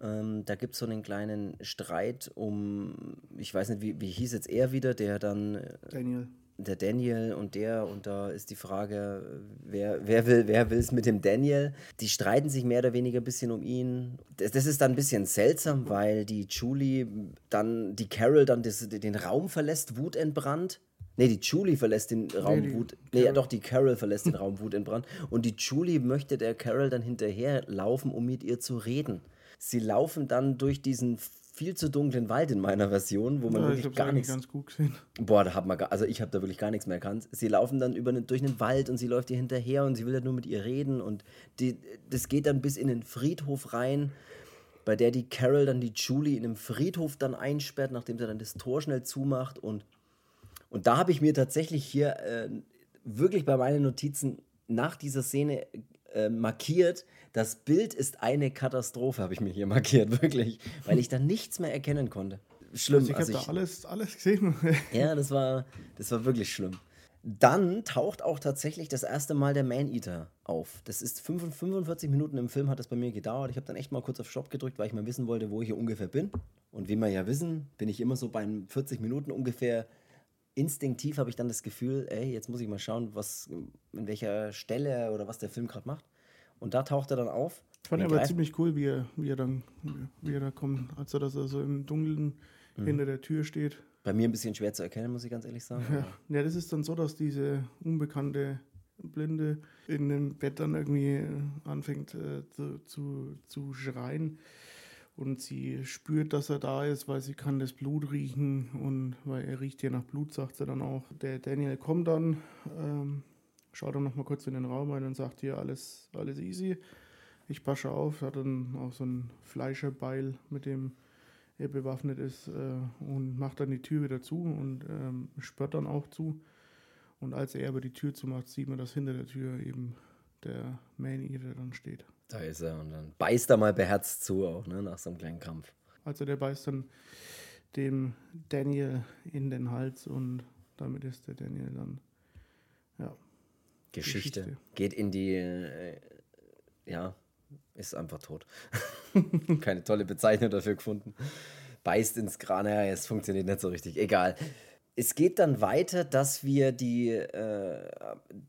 Ähm, da gibt es so einen kleinen Streit um, ich weiß nicht, wie, wie hieß jetzt er wieder, der dann äh, Daniel. Der Daniel und der und da ist die Frage, wer, wer will wer will es mit dem Daniel? Die streiten sich mehr oder weniger ein bisschen um ihn. Das, das ist dann ein bisschen seltsam, weil die Julie dann, die Carol dann das, den Raum verlässt, wutentbrannt. Nee, die Julie verlässt den Raum die Wut. Nee, ja, doch, die Carol verlässt den Raum wutentbrannt. Und die Julie möchte der Carol dann hinterher laufen, um mit ihr zu reden. Sie laufen dann durch diesen viel zu dunklen Wald in meiner Version, wo man Ja, ich wirklich gar nichts ganz gut gesehen. Boah, da hat man gar, also ich habe da wirklich gar nichts mehr erkannt. Sie laufen dann über, durch den Wald und sie läuft ihr hinterher und sie will ja nur mit ihr reden und die, das geht dann bis in den Friedhof rein, bei der die Carol dann die Julie in einem Friedhof dann einsperrt, nachdem sie dann das Tor schnell zumacht und und da habe ich mir tatsächlich hier äh, wirklich bei meinen Notizen nach dieser Szene äh, markiert, das Bild ist eine Katastrophe, habe ich mir hier markiert, wirklich, weil ich da nichts mehr erkennen konnte. Schlimm. Also ich habe also da alles, alles gesehen. ja, das war, das war wirklich schlimm. Dann taucht auch tatsächlich das erste Mal der Man-Eater auf. Das ist 45 45 Minuten im Film hat das bei mir gedauert. Ich habe dann echt mal kurz auf Stopp gedrückt, weil ich mal wissen wollte, wo ich hier ungefähr bin. Und wie wir ja wissen, bin ich immer so bei 40 Minuten ungefähr. Instinktiv habe ich dann das Gefühl, ey, jetzt muss ich mal schauen, was, in welcher Stelle oder was der Film gerade macht. Und da taucht er dann auf. Ich fand Er aber ziemlich cool, wie er, wie er dann, wie er da kommt, als er, dass er so im Dunkeln Mhm. hinter der Tür steht. Bei mir ein bisschen schwer zu erkennen, muss ich ganz ehrlich sagen. Ja. ja, das ist dann so, dass diese unbekannte Blinde in dem Bett dann irgendwie äh, anfängt äh, zu, zu, zu schreien. Und sie spürt, dass er da ist, weil sie kann das Blut riechen und weil er riecht ja nach Blut, sagt sie dann auch. Der Daniel kommt dann, ähm, schaut dann nochmal kurz in den Raum rein und sagt hier, alles, alles easy. Ich passe auf, hat dann auch so ein Fleischerbeil, mit dem er bewaffnet ist äh, und macht dann die Tür wieder zu und ähm, sperrt dann auch zu. Und als er aber die Tür zumacht, sieht man, dass hinter der Tür eben der Man-Eater dann steht. Da ist er und dann beißt er mal beherzt zu, auch ne, nach so einem kleinen Kampf. Also der beißt dann dem Daniel in den Hals und damit ist der Daniel dann, Geschichte. Geschichte. Geht in die, äh, ja, ist einfach tot. Keine tolle Bezeichnung dafür gefunden. Beißt ins Kran, ja, es funktioniert nicht so richtig. Egal. Es geht dann weiter, dass wir die, äh,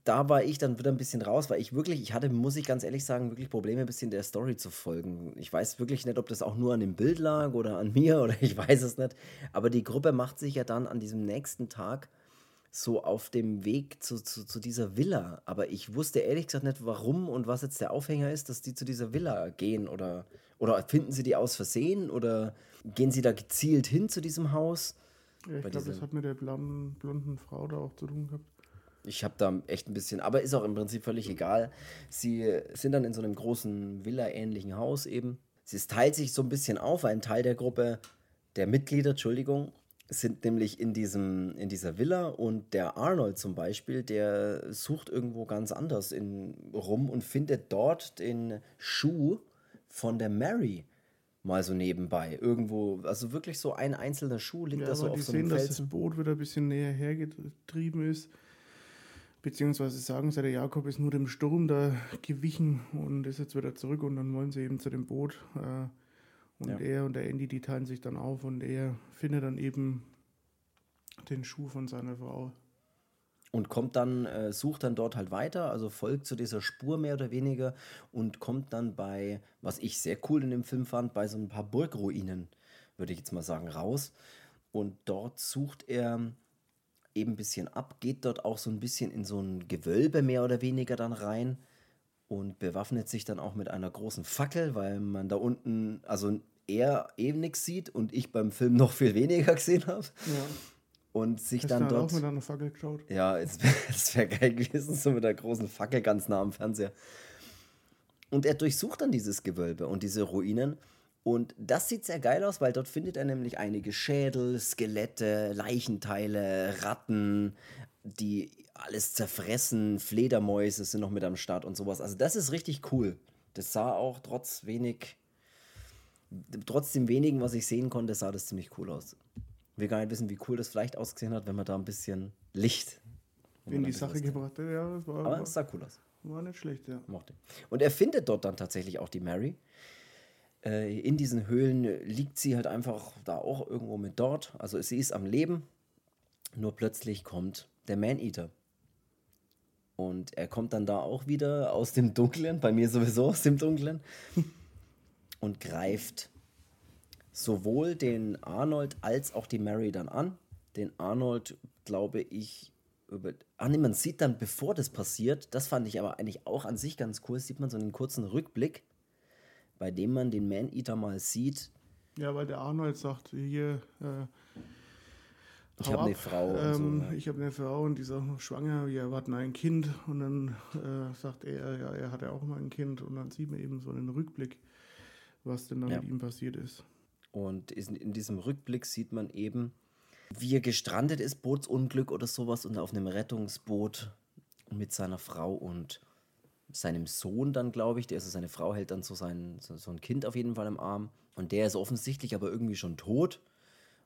da war ich dann wieder ein bisschen raus, weil ich wirklich, ich hatte, muss ich ganz ehrlich sagen, wirklich Probleme, ein bisschen der Story zu folgen. Ich weiß wirklich nicht, ob das auch nur an dem Bild lag oder an mir oder ich weiß es nicht. Aber die Gruppe macht sich ja dann an diesem nächsten Tag so auf dem Weg zu, zu, zu dieser Villa. Aber ich wusste ehrlich gesagt nicht, warum und was jetzt der Aufhänger ist, dass die zu dieser Villa gehen. Oder, oder finden sie die aus Versehen? Oder gehen sie da gezielt hin zu diesem Haus? ja ich glaube, das hat mit der blonden, blonden Frau da auch zu tun gehabt. Ich habe da echt ein bisschen, aber ist auch im Prinzip völlig egal. Sie sind dann in so einem großen Villa-ähnlichen Haus eben. Es teilt sich so ein bisschen auf. Ein Teil der Gruppe, der Mitglieder, Entschuldigung, sind nämlich in, diesem, in dieser Villa und der Arnold zum Beispiel, der sucht irgendwo ganz anders in, rum und findet dort den Schuh von der Mary mal so nebenbei. Irgendwo, also wirklich so ein einzelner Schuh liegt Ja, da so auf so einem sehen, dass Felsen. das Boot wieder ein bisschen näher hergetrieben ist. Beziehungsweise sagen sie, der Jakob ist nur dem Sturm da gewichen und ist jetzt wieder zurück und dann wollen sie eben zu dem Boot. Äh, und Ja. er und der Andy, die teilen sich dann auf und er findet dann eben den Schuh von seiner Frau. und kommt dann, äh, sucht dann dort halt weiter, also folgt zu dieser Spur mehr oder weniger und kommt dann bei, was ich sehr cool in dem Film fand, bei so ein paar Burgruinen. würde ich jetzt mal sagen, raus. Und dort sucht er eben ein bisschen ab, geht dort auch so ein bisschen in so ein Gewölbe mehr oder weniger dann rein und bewaffnet sich dann auch mit einer großen Fackel, weil man da unten, also er eben nichts sieht und ich beim Film noch viel weniger gesehen habe. Ja. Und sich Hast dann du dort. auch mit einer Fackel geschaut? Ja, es wäre wär geil gewesen, so mit der großen Fackel ganz nah am Fernseher. Und er durchsucht dann dieses Gewölbe und diese Ruinen. Und das sieht sehr geil aus, weil dort findet er nämlich einige Schädel, Skelette, Leichenteile, Ratten, die alles zerfressen, Fledermäuse sind noch mit am Start und sowas. Also das ist richtig cool. Das sah auch trotz wenig, trotz dem wenigen, was ich sehen konnte, sah das ziemlich cool aus. Wir gar nicht wissen, wie cool das vielleicht ausgesehen hat, wenn man da ein bisschen Licht in die Sache gebracht hat. Ja, das war, Aber es sah cool aus. War nicht schlecht, ja. Mochte. Und er findet dort dann tatsächlich auch die Mary. Äh, in diesen Höhlen liegt sie halt einfach da auch irgendwo mit dort. Also sie ist am Leben. Nur plötzlich kommt der Man-Eater. Und er kommt dann da auch wieder aus dem Dunklen, bei mir sowieso aus dem Dunklen, und greift sowohl den Arnold als auch die Mary dann an. Den Arnold, glaube ich, über. Ah, nee, man sieht dann, bevor das passiert, das fand ich aber eigentlich auch an sich ganz cool, sieht man so einen kurzen Rückblick, bei dem man den Man-Eater mal sieht. Ja, weil der Arnold sagt, hier. Äh, ich habe eine Frau. Ähm, so, ja. Ich habe eine Frau und die ist auch noch schwanger, wir erwarten ein Kind. Und dann äh, sagt er, ja, er hatte auch mal ein Kind. Und dann sieht man eben so einen Rückblick, was denn da ja. mit ihm passiert ist. Und in diesem Rückblick sieht man eben, wie er gestrandet ist, Bootsunglück oder sowas, und auf einem Rettungsboot mit seiner Frau und seinem Sohn dann, glaube ich. Der, also seine Frau hält dann so, sein, so, so ein Kind auf jeden Fall im Arm. Und der ist offensichtlich aber irgendwie schon tot.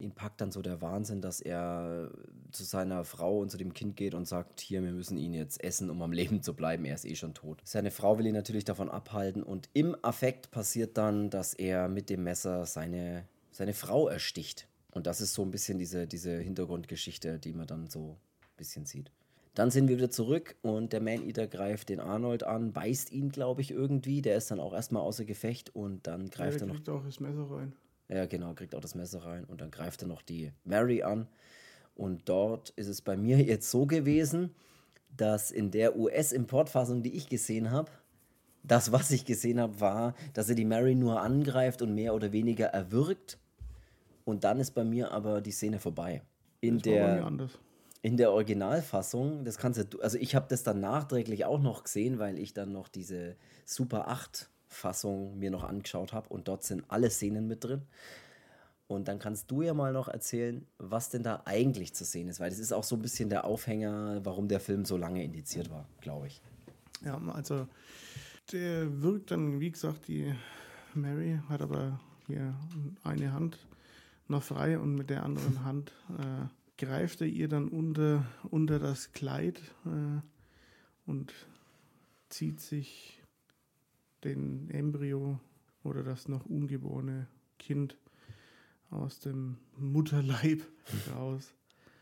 Ihn packt dann so der Wahnsinn, dass er zu seiner Frau und zu dem Kind geht und sagt, hier, wir müssen ihn jetzt essen, um am Leben zu bleiben. Er ist eh schon tot. Seine Frau will ihn natürlich davon abhalten und im Affekt passiert dann, dass er mit dem Messer seine, seine Frau ersticht. Und das ist so ein bisschen diese, diese Hintergrundgeschichte, die man dann so ein bisschen sieht. Dann sind wir wieder zurück und der Man-Eater greift den Arnold an, beißt ihn, glaube ich, irgendwie. Der ist dann auch erstmal außer Gefecht und dann greift ja, er noch. kriegt auch das Messer rein. Ja, genau, kriegt auch das Messer rein und dann greift er noch die Mary an. Und dort ist es bei mir jetzt so gewesen, dass in der US-Importfassung, die ich gesehen habe, das, was ich gesehen habe, war, dass er die Mary nur angreift und mehr oder weniger erwürgt und dann ist bei mir aber die Szene vorbei. In das der, in der Originalfassung, das kannst du, also ich habe das dann nachträglich auch noch gesehen, weil ich dann noch diese Super 8 Fassung mir noch angeschaut habe und dort sind alle Szenen mit drin. Und dann kannst du ja mal noch erzählen, was denn da eigentlich zu sehen ist, weil das ist auch so ein bisschen der Aufhänger, warum der Film so lange indiziert war, glaube ich. Ja, also der wirkt dann, wie gesagt, die Mary hat aber hier eine Hand noch frei und mit der anderen Hand äh, greift er ihr dann unter, unter das Kleid äh, und zieht sich den Embryo oder das noch ungeborene Kind aus dem Mutterleib raus.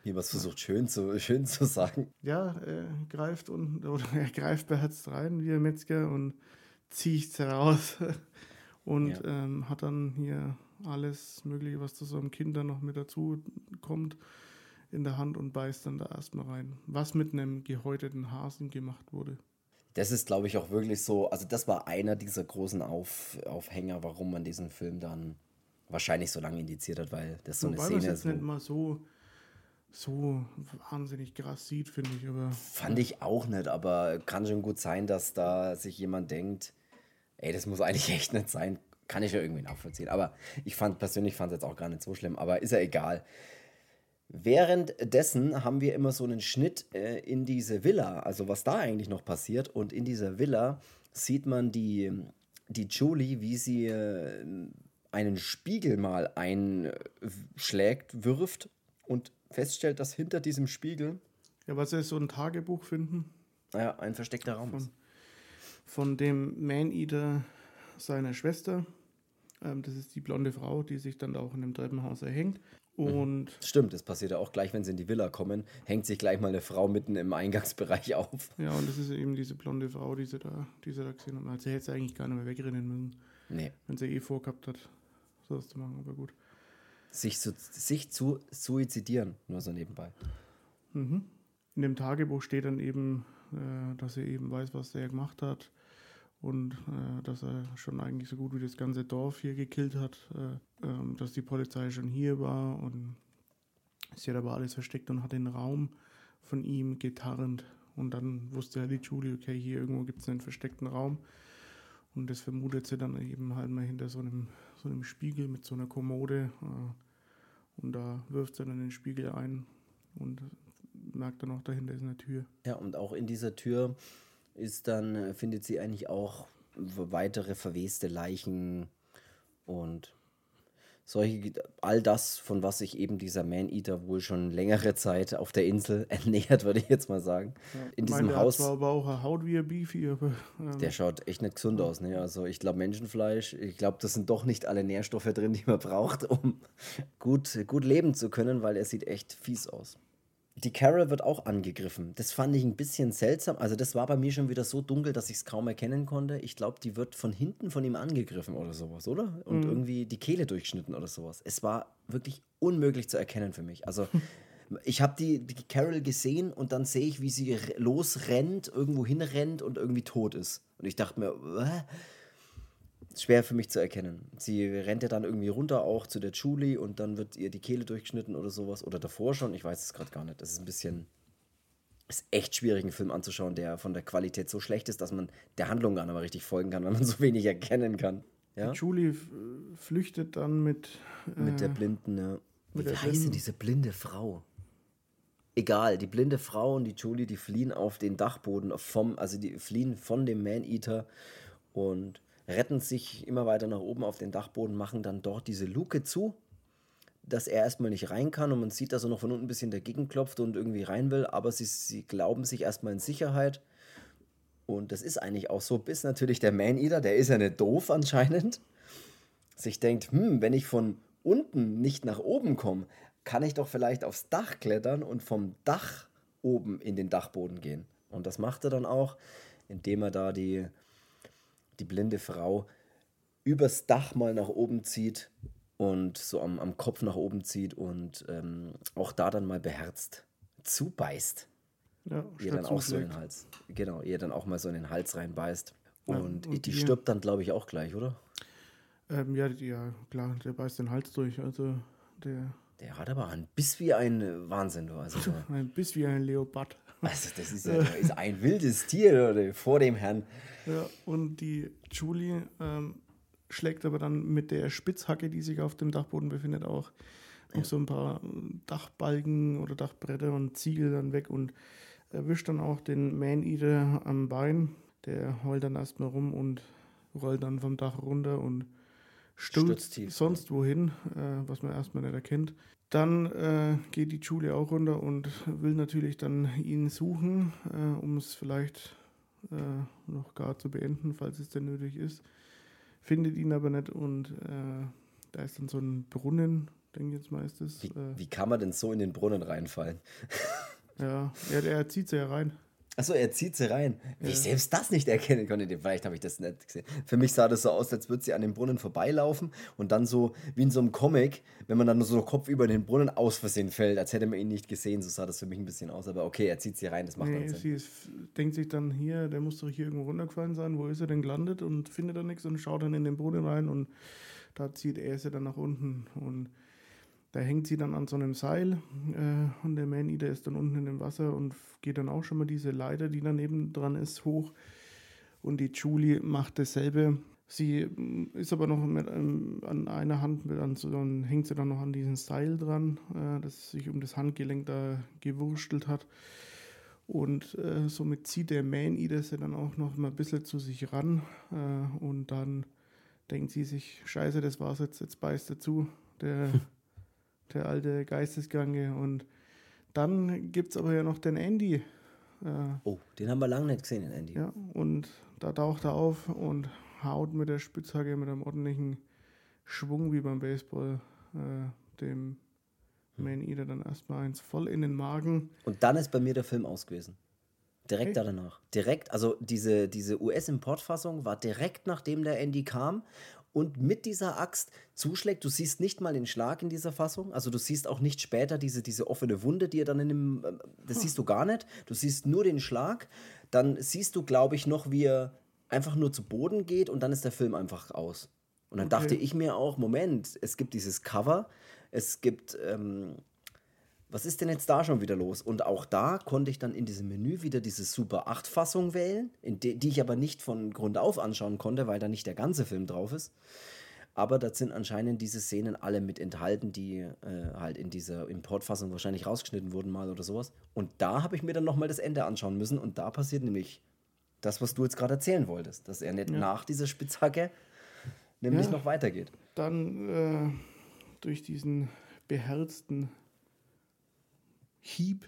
Wie man es versucht, schön zu, schön zu sagen. Ja, er greift und, oder er greift beherzt rein wie ein Metzger und zieht es raus und ja. ähm, hat dann hier alles Mögliche, was zu so einem Kind dann noch mit dazu kommt, in der Hand und beißt dann da erstmal rein. Was mit einem gehäuteten Hasen gemacht wurde. Das ist, glaube ich, auch wirklich so. Also, das war einer dieser großen Auf, Aufhänger, warum man diesen Film dann wahrscheinlich so lange indiziert hat, weil das so Wobei eine Szene ist. nicht mal so, so wahnsinnig krass sieht, finde ich. Aber Fand ich auch nicht, aber kann schon gut sein, dass da sich jemand denkt, ey, das muss eigentlich echt nicht sein. Kann ich ja irgendwie nachvollziehen. Aber ich fand persönlich fand es jetzt auch gar nicht so schlimm. Aber ist ja egal. Währenddessen haben wir immer so einen Schnitt äh, in diese Villa, also was da eigentlich noch passiert. Und in dieser Villa sieht man die, die Julie, wie sie äh, einen Spiegel mal einschlägt, wirft und feststellt, dass hinter diesem Spiegel. Ja, was sie so ein Tagebuch finden. Ja, ein versteckter Raum von, Von dem Man-Eater seiner Schwester. Ähm, das ist die blonde Frau, die sich dann auch in dem Treppenhaus erhängt. Und Stimmt, das passiert ja auch gleich, wenn sie in die Villa kommen, hängt sich gleich mal eine Frau mitten im Eingangsbereich auf. Ja, und das ist eben diese blonde Frau, die sie da, die sie da gesehen haben. Also sie hätte sie eigentlich gar nicht mehr wegrennen müssen. Nee. Wenn sie eh vorgehabt hat, sowas zu machen, aber gut. sich, zu, sich zu suizidieren, nur so nebenbei. Mhm. In dem Tagebuch steht dann eben, äh, dass er eben weiß, was er gemacht hat und äh, dass er schon eigentlich so gut wie das ganze Dorf hier gekillt hat, äh, ähm, dass die Polizei schon hier war und sie hat aber alles versteckt und hat den Raum von ihm getarnt und dann wusste halt die Julie, okay, hier irgendwo gibt es einen versteckten Raum und das vermutet sie dann eben halt mal hinter so einem, so einem Spiegel mit so einer Kommode äh, und da wirft sie dann den Spiegel ein und merkt dann auch dahinter ist eine Tür. Ja, und auch in dieser Tür ist dann, äh, findet sie eigentlich auch weitere verweste Leichen und solche, all das, von was sich eben dieser Man-Eater wohl schon längere Zeit auf der Insel ernährt, würde ich jetzt mal sagen. Ja, in diesem meine, Haus. Zwar aber auch eine Haut wie ein Beefy, aber. Ähm, der schaut echt nicht gesund aus, ne? Also ich glaube, Menschenfleisch, ich glaube, das sind doch nicht alle Nährstoffe drin, die man braucht, um gut, gut leben zu können, weil er sieht echt fies aus. Die Carol wird auch angegriffen. Das fand ich ein bisschen seltsam. Also, das war bei mir schon wieder so dunkel, dass ich es kaum erkennen konnte. Ich glaube, die wird von hinten von ihm angegriffen oder sowas, oder? Und mhm. irgendwie die Kehle durchschnitten oder sowas. Es war wirklich unmöglich zu erkennen für mich. Also, ich habe die, die Carol gesehen und dann sehe ich, wie sie losrennt, irgendwo hinrennt und irgendwie tot ist. Und ich dachte mir, Wäh? Schwer für mich zu erkennen. Sie rennt ja dann irgendwie runter auch zu der Julie und dann wird ihr die Kehle durchgeschnitten oder sowas. Oder davor schon, ich weiß es gerade gar nicht. Das ist ein bisschen. ist echt schwierig, einen Film anzuschauen, der von der Qualität so schlecht ist, dass man der Handlung gar nicht mehr richtig folgen kann, weil man so wenig erkennen kann. Ja? Julie flüchtet dann mit. Äh, mit der blinden, ja. Wie heißt denn diese blinde Frau? Egal, die blinde Frau und die Julie, die fliehen auf den Dachboden vom, also die fliehen von dem Man-Eater und retten sich immer weiter nach oben auf den Dachboden, machen dann dort diese Luke zu, dass er erstmal nicht rein kann und man sieht, dass er noch von unten ein bisschen dagegen klopft und irgendwie rein will, aber sie, sie glauben sich erstmal in Sicherheit. Und das ist eigentlich auch so, bis natürlich der Man-Eater, der ist ja nicht doof anscheinend, sich denkt, hm, wenn ich von unten nicht nach oben komme, kann ich doch vielleicht aufs Dach klettern und vom Dach oben in den Dachboden gehen. Und das macht er dann auch, indem er da die die blinde Frau übers Dach mal nach oben zieht und so am, am Kopf nach oben zieht und ähm, auch da dann mal beherzt zubeißt. Ja, ihr dann auch so in den Hals. Genau, ihr dann auch mal so in den Hals reinbeißt. Und, ja, und die, die stirbt dann, glaube ich, auch gleich, oder? Ähm, ja, ja, klar, der beißt den Hals durch. Also der. Der hat aber ein Biss wie ein Wahnsinn, du. Also, ein Biss wie ein Leopard. Also, das ist, ja, ist ein wildes Tier oder, vor dem Herrn. Ja, und die Julie ähm, schlägt aber dann mit der Spitzhacke, die sich auf dem Dachboden befindet, auch ja. noch so ein paar Dachbalken oder Dachbretter und Ziegel dann weg und erwischt dann auch den Man-Eater am Bein. Der heult dann erstmal rum und rollt dann vom Dach runter und stürzt, sonst wohin, äh, was man erstmal nicht erkennt. Dann äh, geht die Julie auch runter und will natürlich dann ihn suchen, äh, um es vielleicht äh, noch gar zu beenden, falls es denn nötig ist. Findet ihn aber nicht und äh, da ist dann so ein Brunnen, denke ich jetzt mal ist das. Wie, äh. wie kann man denn so in den Brunnen reinfallen? ja, er, er zieht sie ja rein. Achso, er zieht sie rein. Wie ja. ich selbst das nicht erkennen konnte. Vielleicht habe ich das nicht gesehen. Für mich sah das so aus, als würde sie an dem Brunnen vorbeilaufen und dann so wie in so einem Comic, wenn man dann nur so Kopf über den Brunnen aus Versehen fällt, als hätte man ihn nicht gesehen. So sah das für mich ein bisschen aus. Aber okay, er zieht sie rein, das macht nee, dann Sinn. Sie ist, denkt sich dann hier, der muss doch hier irgendwo runtergefallen sein. Wo ist er denn gelandet? Und findet dann nichts und schaut dann in den Brunnen rein und da zieht er sie dann nach unten. Und da hängt sie dann an so einem Seil äh, und der Man-Eater ist dann unten in dem Wasser und geht dann auch schon mal diese Leiter, die daneben dran ist, hoch. Und die Julie macht dasselbe. Sie mm, ist aber noch mit, ähm, an einer Hand, mit an, so, dann hängt sie dann noch an diesem Seil dran, äh, das sich um das Handgelenk da gewurstelt hat. Und äh, somit zieht der Man-Eater sie dann auch noch mal ein bisschen zu sich ran. Äh, und dann denkt sie sich, scheiße, das war's jetzt, jetzt beißt er zu. Der der alte Geistesgange. Und dann gibt es aber ja noch den Andy. Äh, oh, den haben wir lange nicht gesehen, den Andy. Ja, und da taucht er auf und haut mit der Spitzhacke mit einem ordentlichen Schwung wie beim Baseball äh, dem Man Eater dann erstmal eins voll in den Magen. Und dann ist bei mir der Film aus gewesen. Direkt Echt? danach. Direkt, also diese, diese US-Importfassung war direkt nachdem der Andy kam und mit dieser Axt zuschlägt. Du siehst nicht mal den Schlag in dieser Fassung. Also du siehst auch nicht später diese, diese offene Wunde, die er dann in dem. äh, Das siehst du gar nicht. Du siehst nur den Schlag. Dann siehst du, glaube ich, noch, wie er einfach nur zu Boden geht und dann ist der Film einfach aus. Und dann Okay. dachte ich mir auch, Moment, es gibt dieses Cover, es gibt, ähm, was ist denn jetzt da schon wieder los? Und auch da konnte ich dann in diesem Menü wieder diese Super 8 Fassung wählen, in de, die ich aber nicht von Grund auf anschauen konnte, weil da nicht der ganze Film drauf ist. Aber da sind anscheinend diese Szenen alle mit enthalten, die äh, halt in dieser Importfassung wahrscheinlich rausgeschnitten wurden mal oder sowas. Und da habe ich mir dann nochmal das Ende anschauen müssen und da passiert nämlich das, was du jetzt gerade erzählen wolltest, dass er nicht nach dieser Spitzhacke nämlich Ja. noch weitergeht. Dann äh, durch diesen beherzten Hieb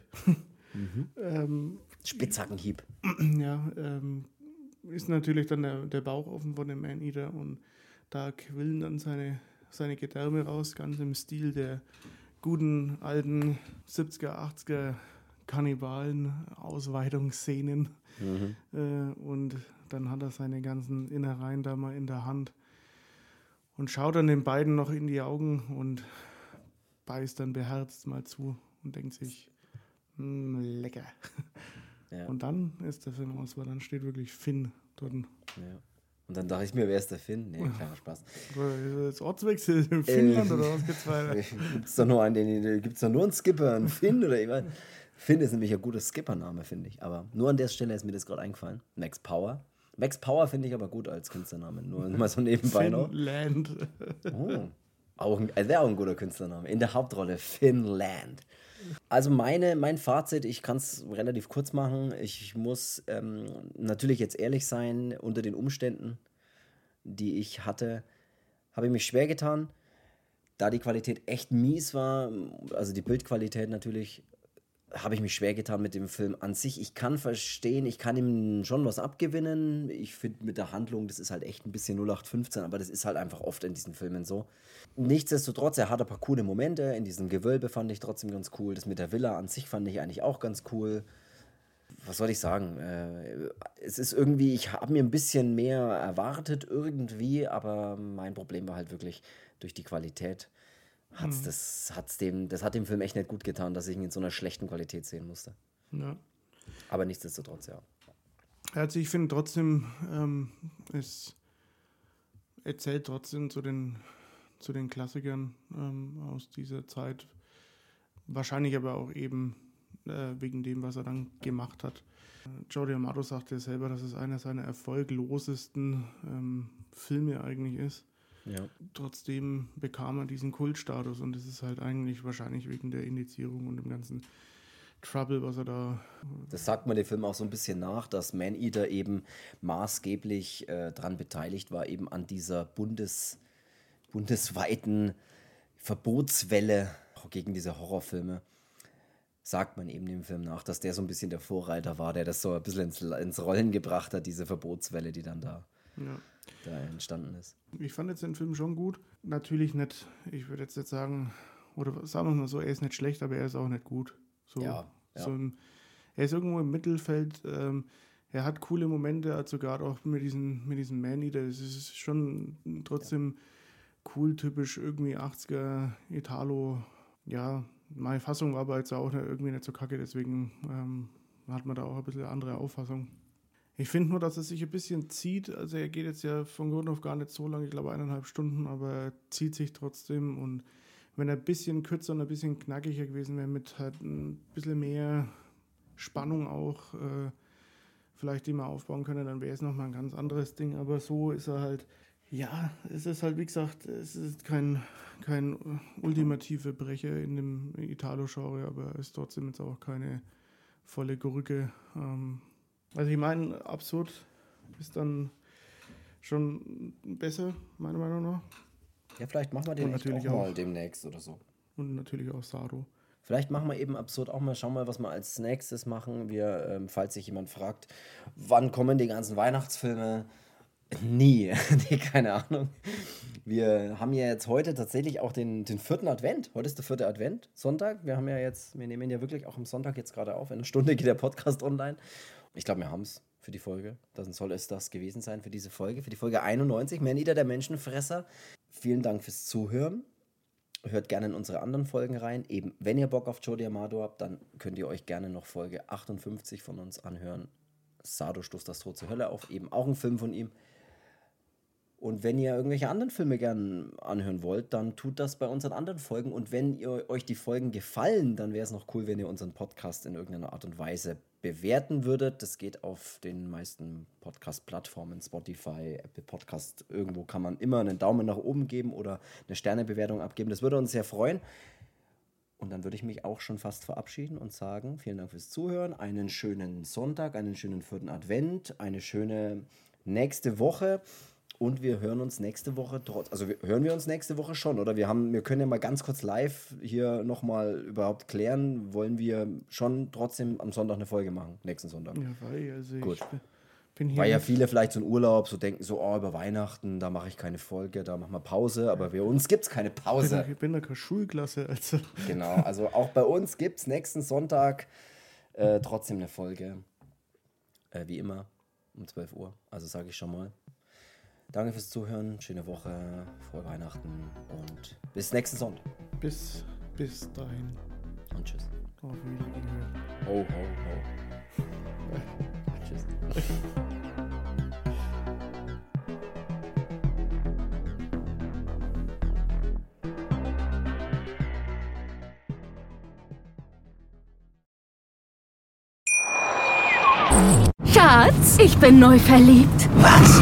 ähm, Spitzhackenhieb. ja, ähm, ist natürlich dann der, der Bauch offen von dem Man-Eater und da quillen dann seine, seine Gedärme raus, ganz im Stil der guten alten 70er, 80er Kannibalen-Ausweitungsszenen. Äh, und dann hat er seine ganzen Innereien da mal in der Hand und schaut dann den beiden noch in die Augen und beißt dann beherzt mal zu und denkt sich, "Mm, lecker. Ja. Und dann ist der Film aus, weil dann steht wirklich Finn dort. Ja. Und dann dachte ich mir, wer ist der Finn? Nee, kleiner Spaß. Das Ortswechsel in Finnland oder was geht's weiter? Gibt es da nur einen, den, gibt's da nur einen Skipper, einen Finn oder weiß. Finn ist nämlich ein guter Skippername, finde ich. Aber nur an der Stelle ist mir das gerade eingefallen. Max Power. Max Power finde ich aber gut als Künstlername. Nur mal so nebenbei noch. Finnland. Oh. Auch äh, wäre auch ein guter Künstlername. In der Hauptrolle Finnland. Also meine, mein Fazit, ich kann es relativ kurz machen. Ich muss ähm, natürlich jetzt ehrlich sein, unter den Umständen, die ich hatte, habe ich mich schwer getan. Da die Qualität echt mies war, also die Bildqualität natürlich, habe ich mich schwer getan mit dem Film an sich. Ich kann verstehen, ich kann ihm schon was abgewinnen. Ich finde mit der Handlung, das ist halt echt ein bisschen 0815, aber das ist halt einfach oft in diesen Filmen so. Nichtsdestotrotz, er hat ein paar coole Momente. In diesem Gewölbe fand ich trotzdem ganz cool. Das mit der Villa an sich fand ich eigentlich auch ganz cool. Was soll ich sagen? Äh, es ist irgendwie, ich habe mir ein bisschen mehr erwartet irgendwie, aber mein Problem war halt wirklich durch die Qualität. Hat's das, hat's dem, das hat dem Film echt nicht gut getan, dass ich ihn in so einer schlechten Qualität sehen musste. Ja. Aber nichtsdestotrotz, ja. Also ich finde trotzdem, ähm, es erzählt trotzdem zu den, zu den Klassikern ähm, aus dieser Zeit. Wahrscheinlich aber auch eben äh, wegen dem, was er dann gemacht hat. Jordi Amato sagte selber, dass es einer seiner erfolglosesten ähm, Filme eigentlich ist. Ja. Trotzdem bekam er diesen Kultstatus und das ist halt eigentlich wahrscheinlich wegen der Indizierung und dem ganzen Trouble, was er da Das sagt man dem Film auch so ein bisschen nach, dass Maneater eben maßgeblich äh, daran beteiligt war, eben an dieser Bundes, bundesweiten Verbotswelle gegen diese Horrorfilme. Sagt man eben dem Film nach, dass der so ein bisschen der Vorreiter war, der das so ein bisschen ins, ins Rollen gebracht hat, diese Verbotswelle, die dann da, ja, da entstanden ist. Ich fand jetzt den Film schon gut. Natürlich nicht, ich würde jetzt nicht sagen, oder sagen wir mal so, er ist nicht schlecht, aber er ist auch nicht gut. So, Ja, ja. So ein, er ist irgendwo im Mittelfeld. Ähm, er hat coole Momente, also gerade auch mit diesen, mit diesem Man-Eater. Es ist schon trotzdem cool, typisch irgendwie 80er Italo. Ja, meine Fassung war aber jetzt auch irgendwie nicht so kacke, deswegen ähm, hat man da auch ein bisschen andere Auffassung. Ich finde nur, dass es sich ein bisschen zieht. Also er geht jetzt ja von Grund auf gar nicht so lange, ich glaube eineinhalb Stunden, aber er zieht sich trotzdem. Und wenn er ein bisschen kürzer und ein bisschen knackiger gewesen wäre, mit halt ein bisschen mehr Spannung auch, äh, vielleicht die man aufbauen können, dann wäre es nochmal ein ganz anderes Ding. Aber so ist er halt, ja, es ist halt, wie gesagt, es ist kein, kein ultimative Brecher in dem Italo-Genre, aber es ist trotzdem jetzt auch keine volle Gurke. Ähm, also ich meine, absurd ist dann schon besser, meiner Meinung nach. Ja, vielleicht machen wir den natürlich auch, auch. mal demnächst oder so. Und natürlich auch Sado. Vielleicht machen wir eben absurd auch mal, schauen wir, was wir als nächstes machen. Wir, ähm, falls sich jemand fragt, wann kommen die ganzen Weihnachtsfilme? Nie. nee, keine Ahnung. Wir haben ja jetzt heute tatsächlich auch den, den vierten Advent. Heute ist der vierte Advent, Sonntag. Wir haben ja jetzt, wir nehmen ja wirklich auch am Sonntag jetzt gerade auf. In einer Stunde geht der Podcast online. Ich glaube, wir haben es. für die Folge. Dann soll es das gewesen sein für diese Folge, für die Folge 91, Manita der Menschenfresser. Vielen Dank fürs Zuhören. Hört gerne in unsere anderen Folgen rein. Eben, wenn ihr Bock auf Joe Diamado habt, dann könnt ihr euch gerne noch Folge 58 von uns anhören. Sado stoßt das Tor zur Hölle auf. Eben auch ein Film von ihm. Und wenn ihr irgendwelche anderen Filme gerne anhören wollt, dann tut das bei unseren anderen Folgen. Und wenn ihr, euch die Folgen gefallen, dann wäre es noch cool, wenn ihr unseren Podcast in irgendeiner Art und Weise bewerten würdet. Das geht auf den meisten Podcast-Plattformen, Spotify, Apple Podcast. Irgendwo kann man immer einen Daumen nach oben geben oder eine Sternebewertung abgeben. Das würde uns sehr freuen. Und dann würde ich mich auch schon fast verabschieden und sagen, vielen Dank fürs Zuhören, einen schönen Sonntag, einen schönen vierten Advent, eine schöne nächste Woche. Und wir hören uns nächste Woche trotz, also wir, hören wir uns nächste Woche schon, oder? Wir haben, wir können ja mal ganz kurz live hier nochmal überhaupt klären, wollen wir schon trotzdem am Sonntag eine Folge machen, nächsten Sonntag. Ja, weil, also Gut. ich bin hier. Weil ja viele vielleicht so einen Urlaub so denken, so, oh, über Weihnachten, da mache ich keine Folge, da machen wir Pause, aber bei uns gibt es keine ich bin, Pause. ich bin da keine Schulklasse, also. Genau, also auch bei uns gibt es nächsten Sonntag äh, trotzdem eine Folge. Äh, wie immer, um 12 Uhr. Also sage ich schon mal. Danke fürs Zuhören, schöne Woche, frohe Weihnachten und bis nächsten Sonntag. Bis, bis dahin. Und tschüss. Auf Wiedergehört. Ho, ho, ho. tschüss. Schatz, ich bin neu verliebt. Was?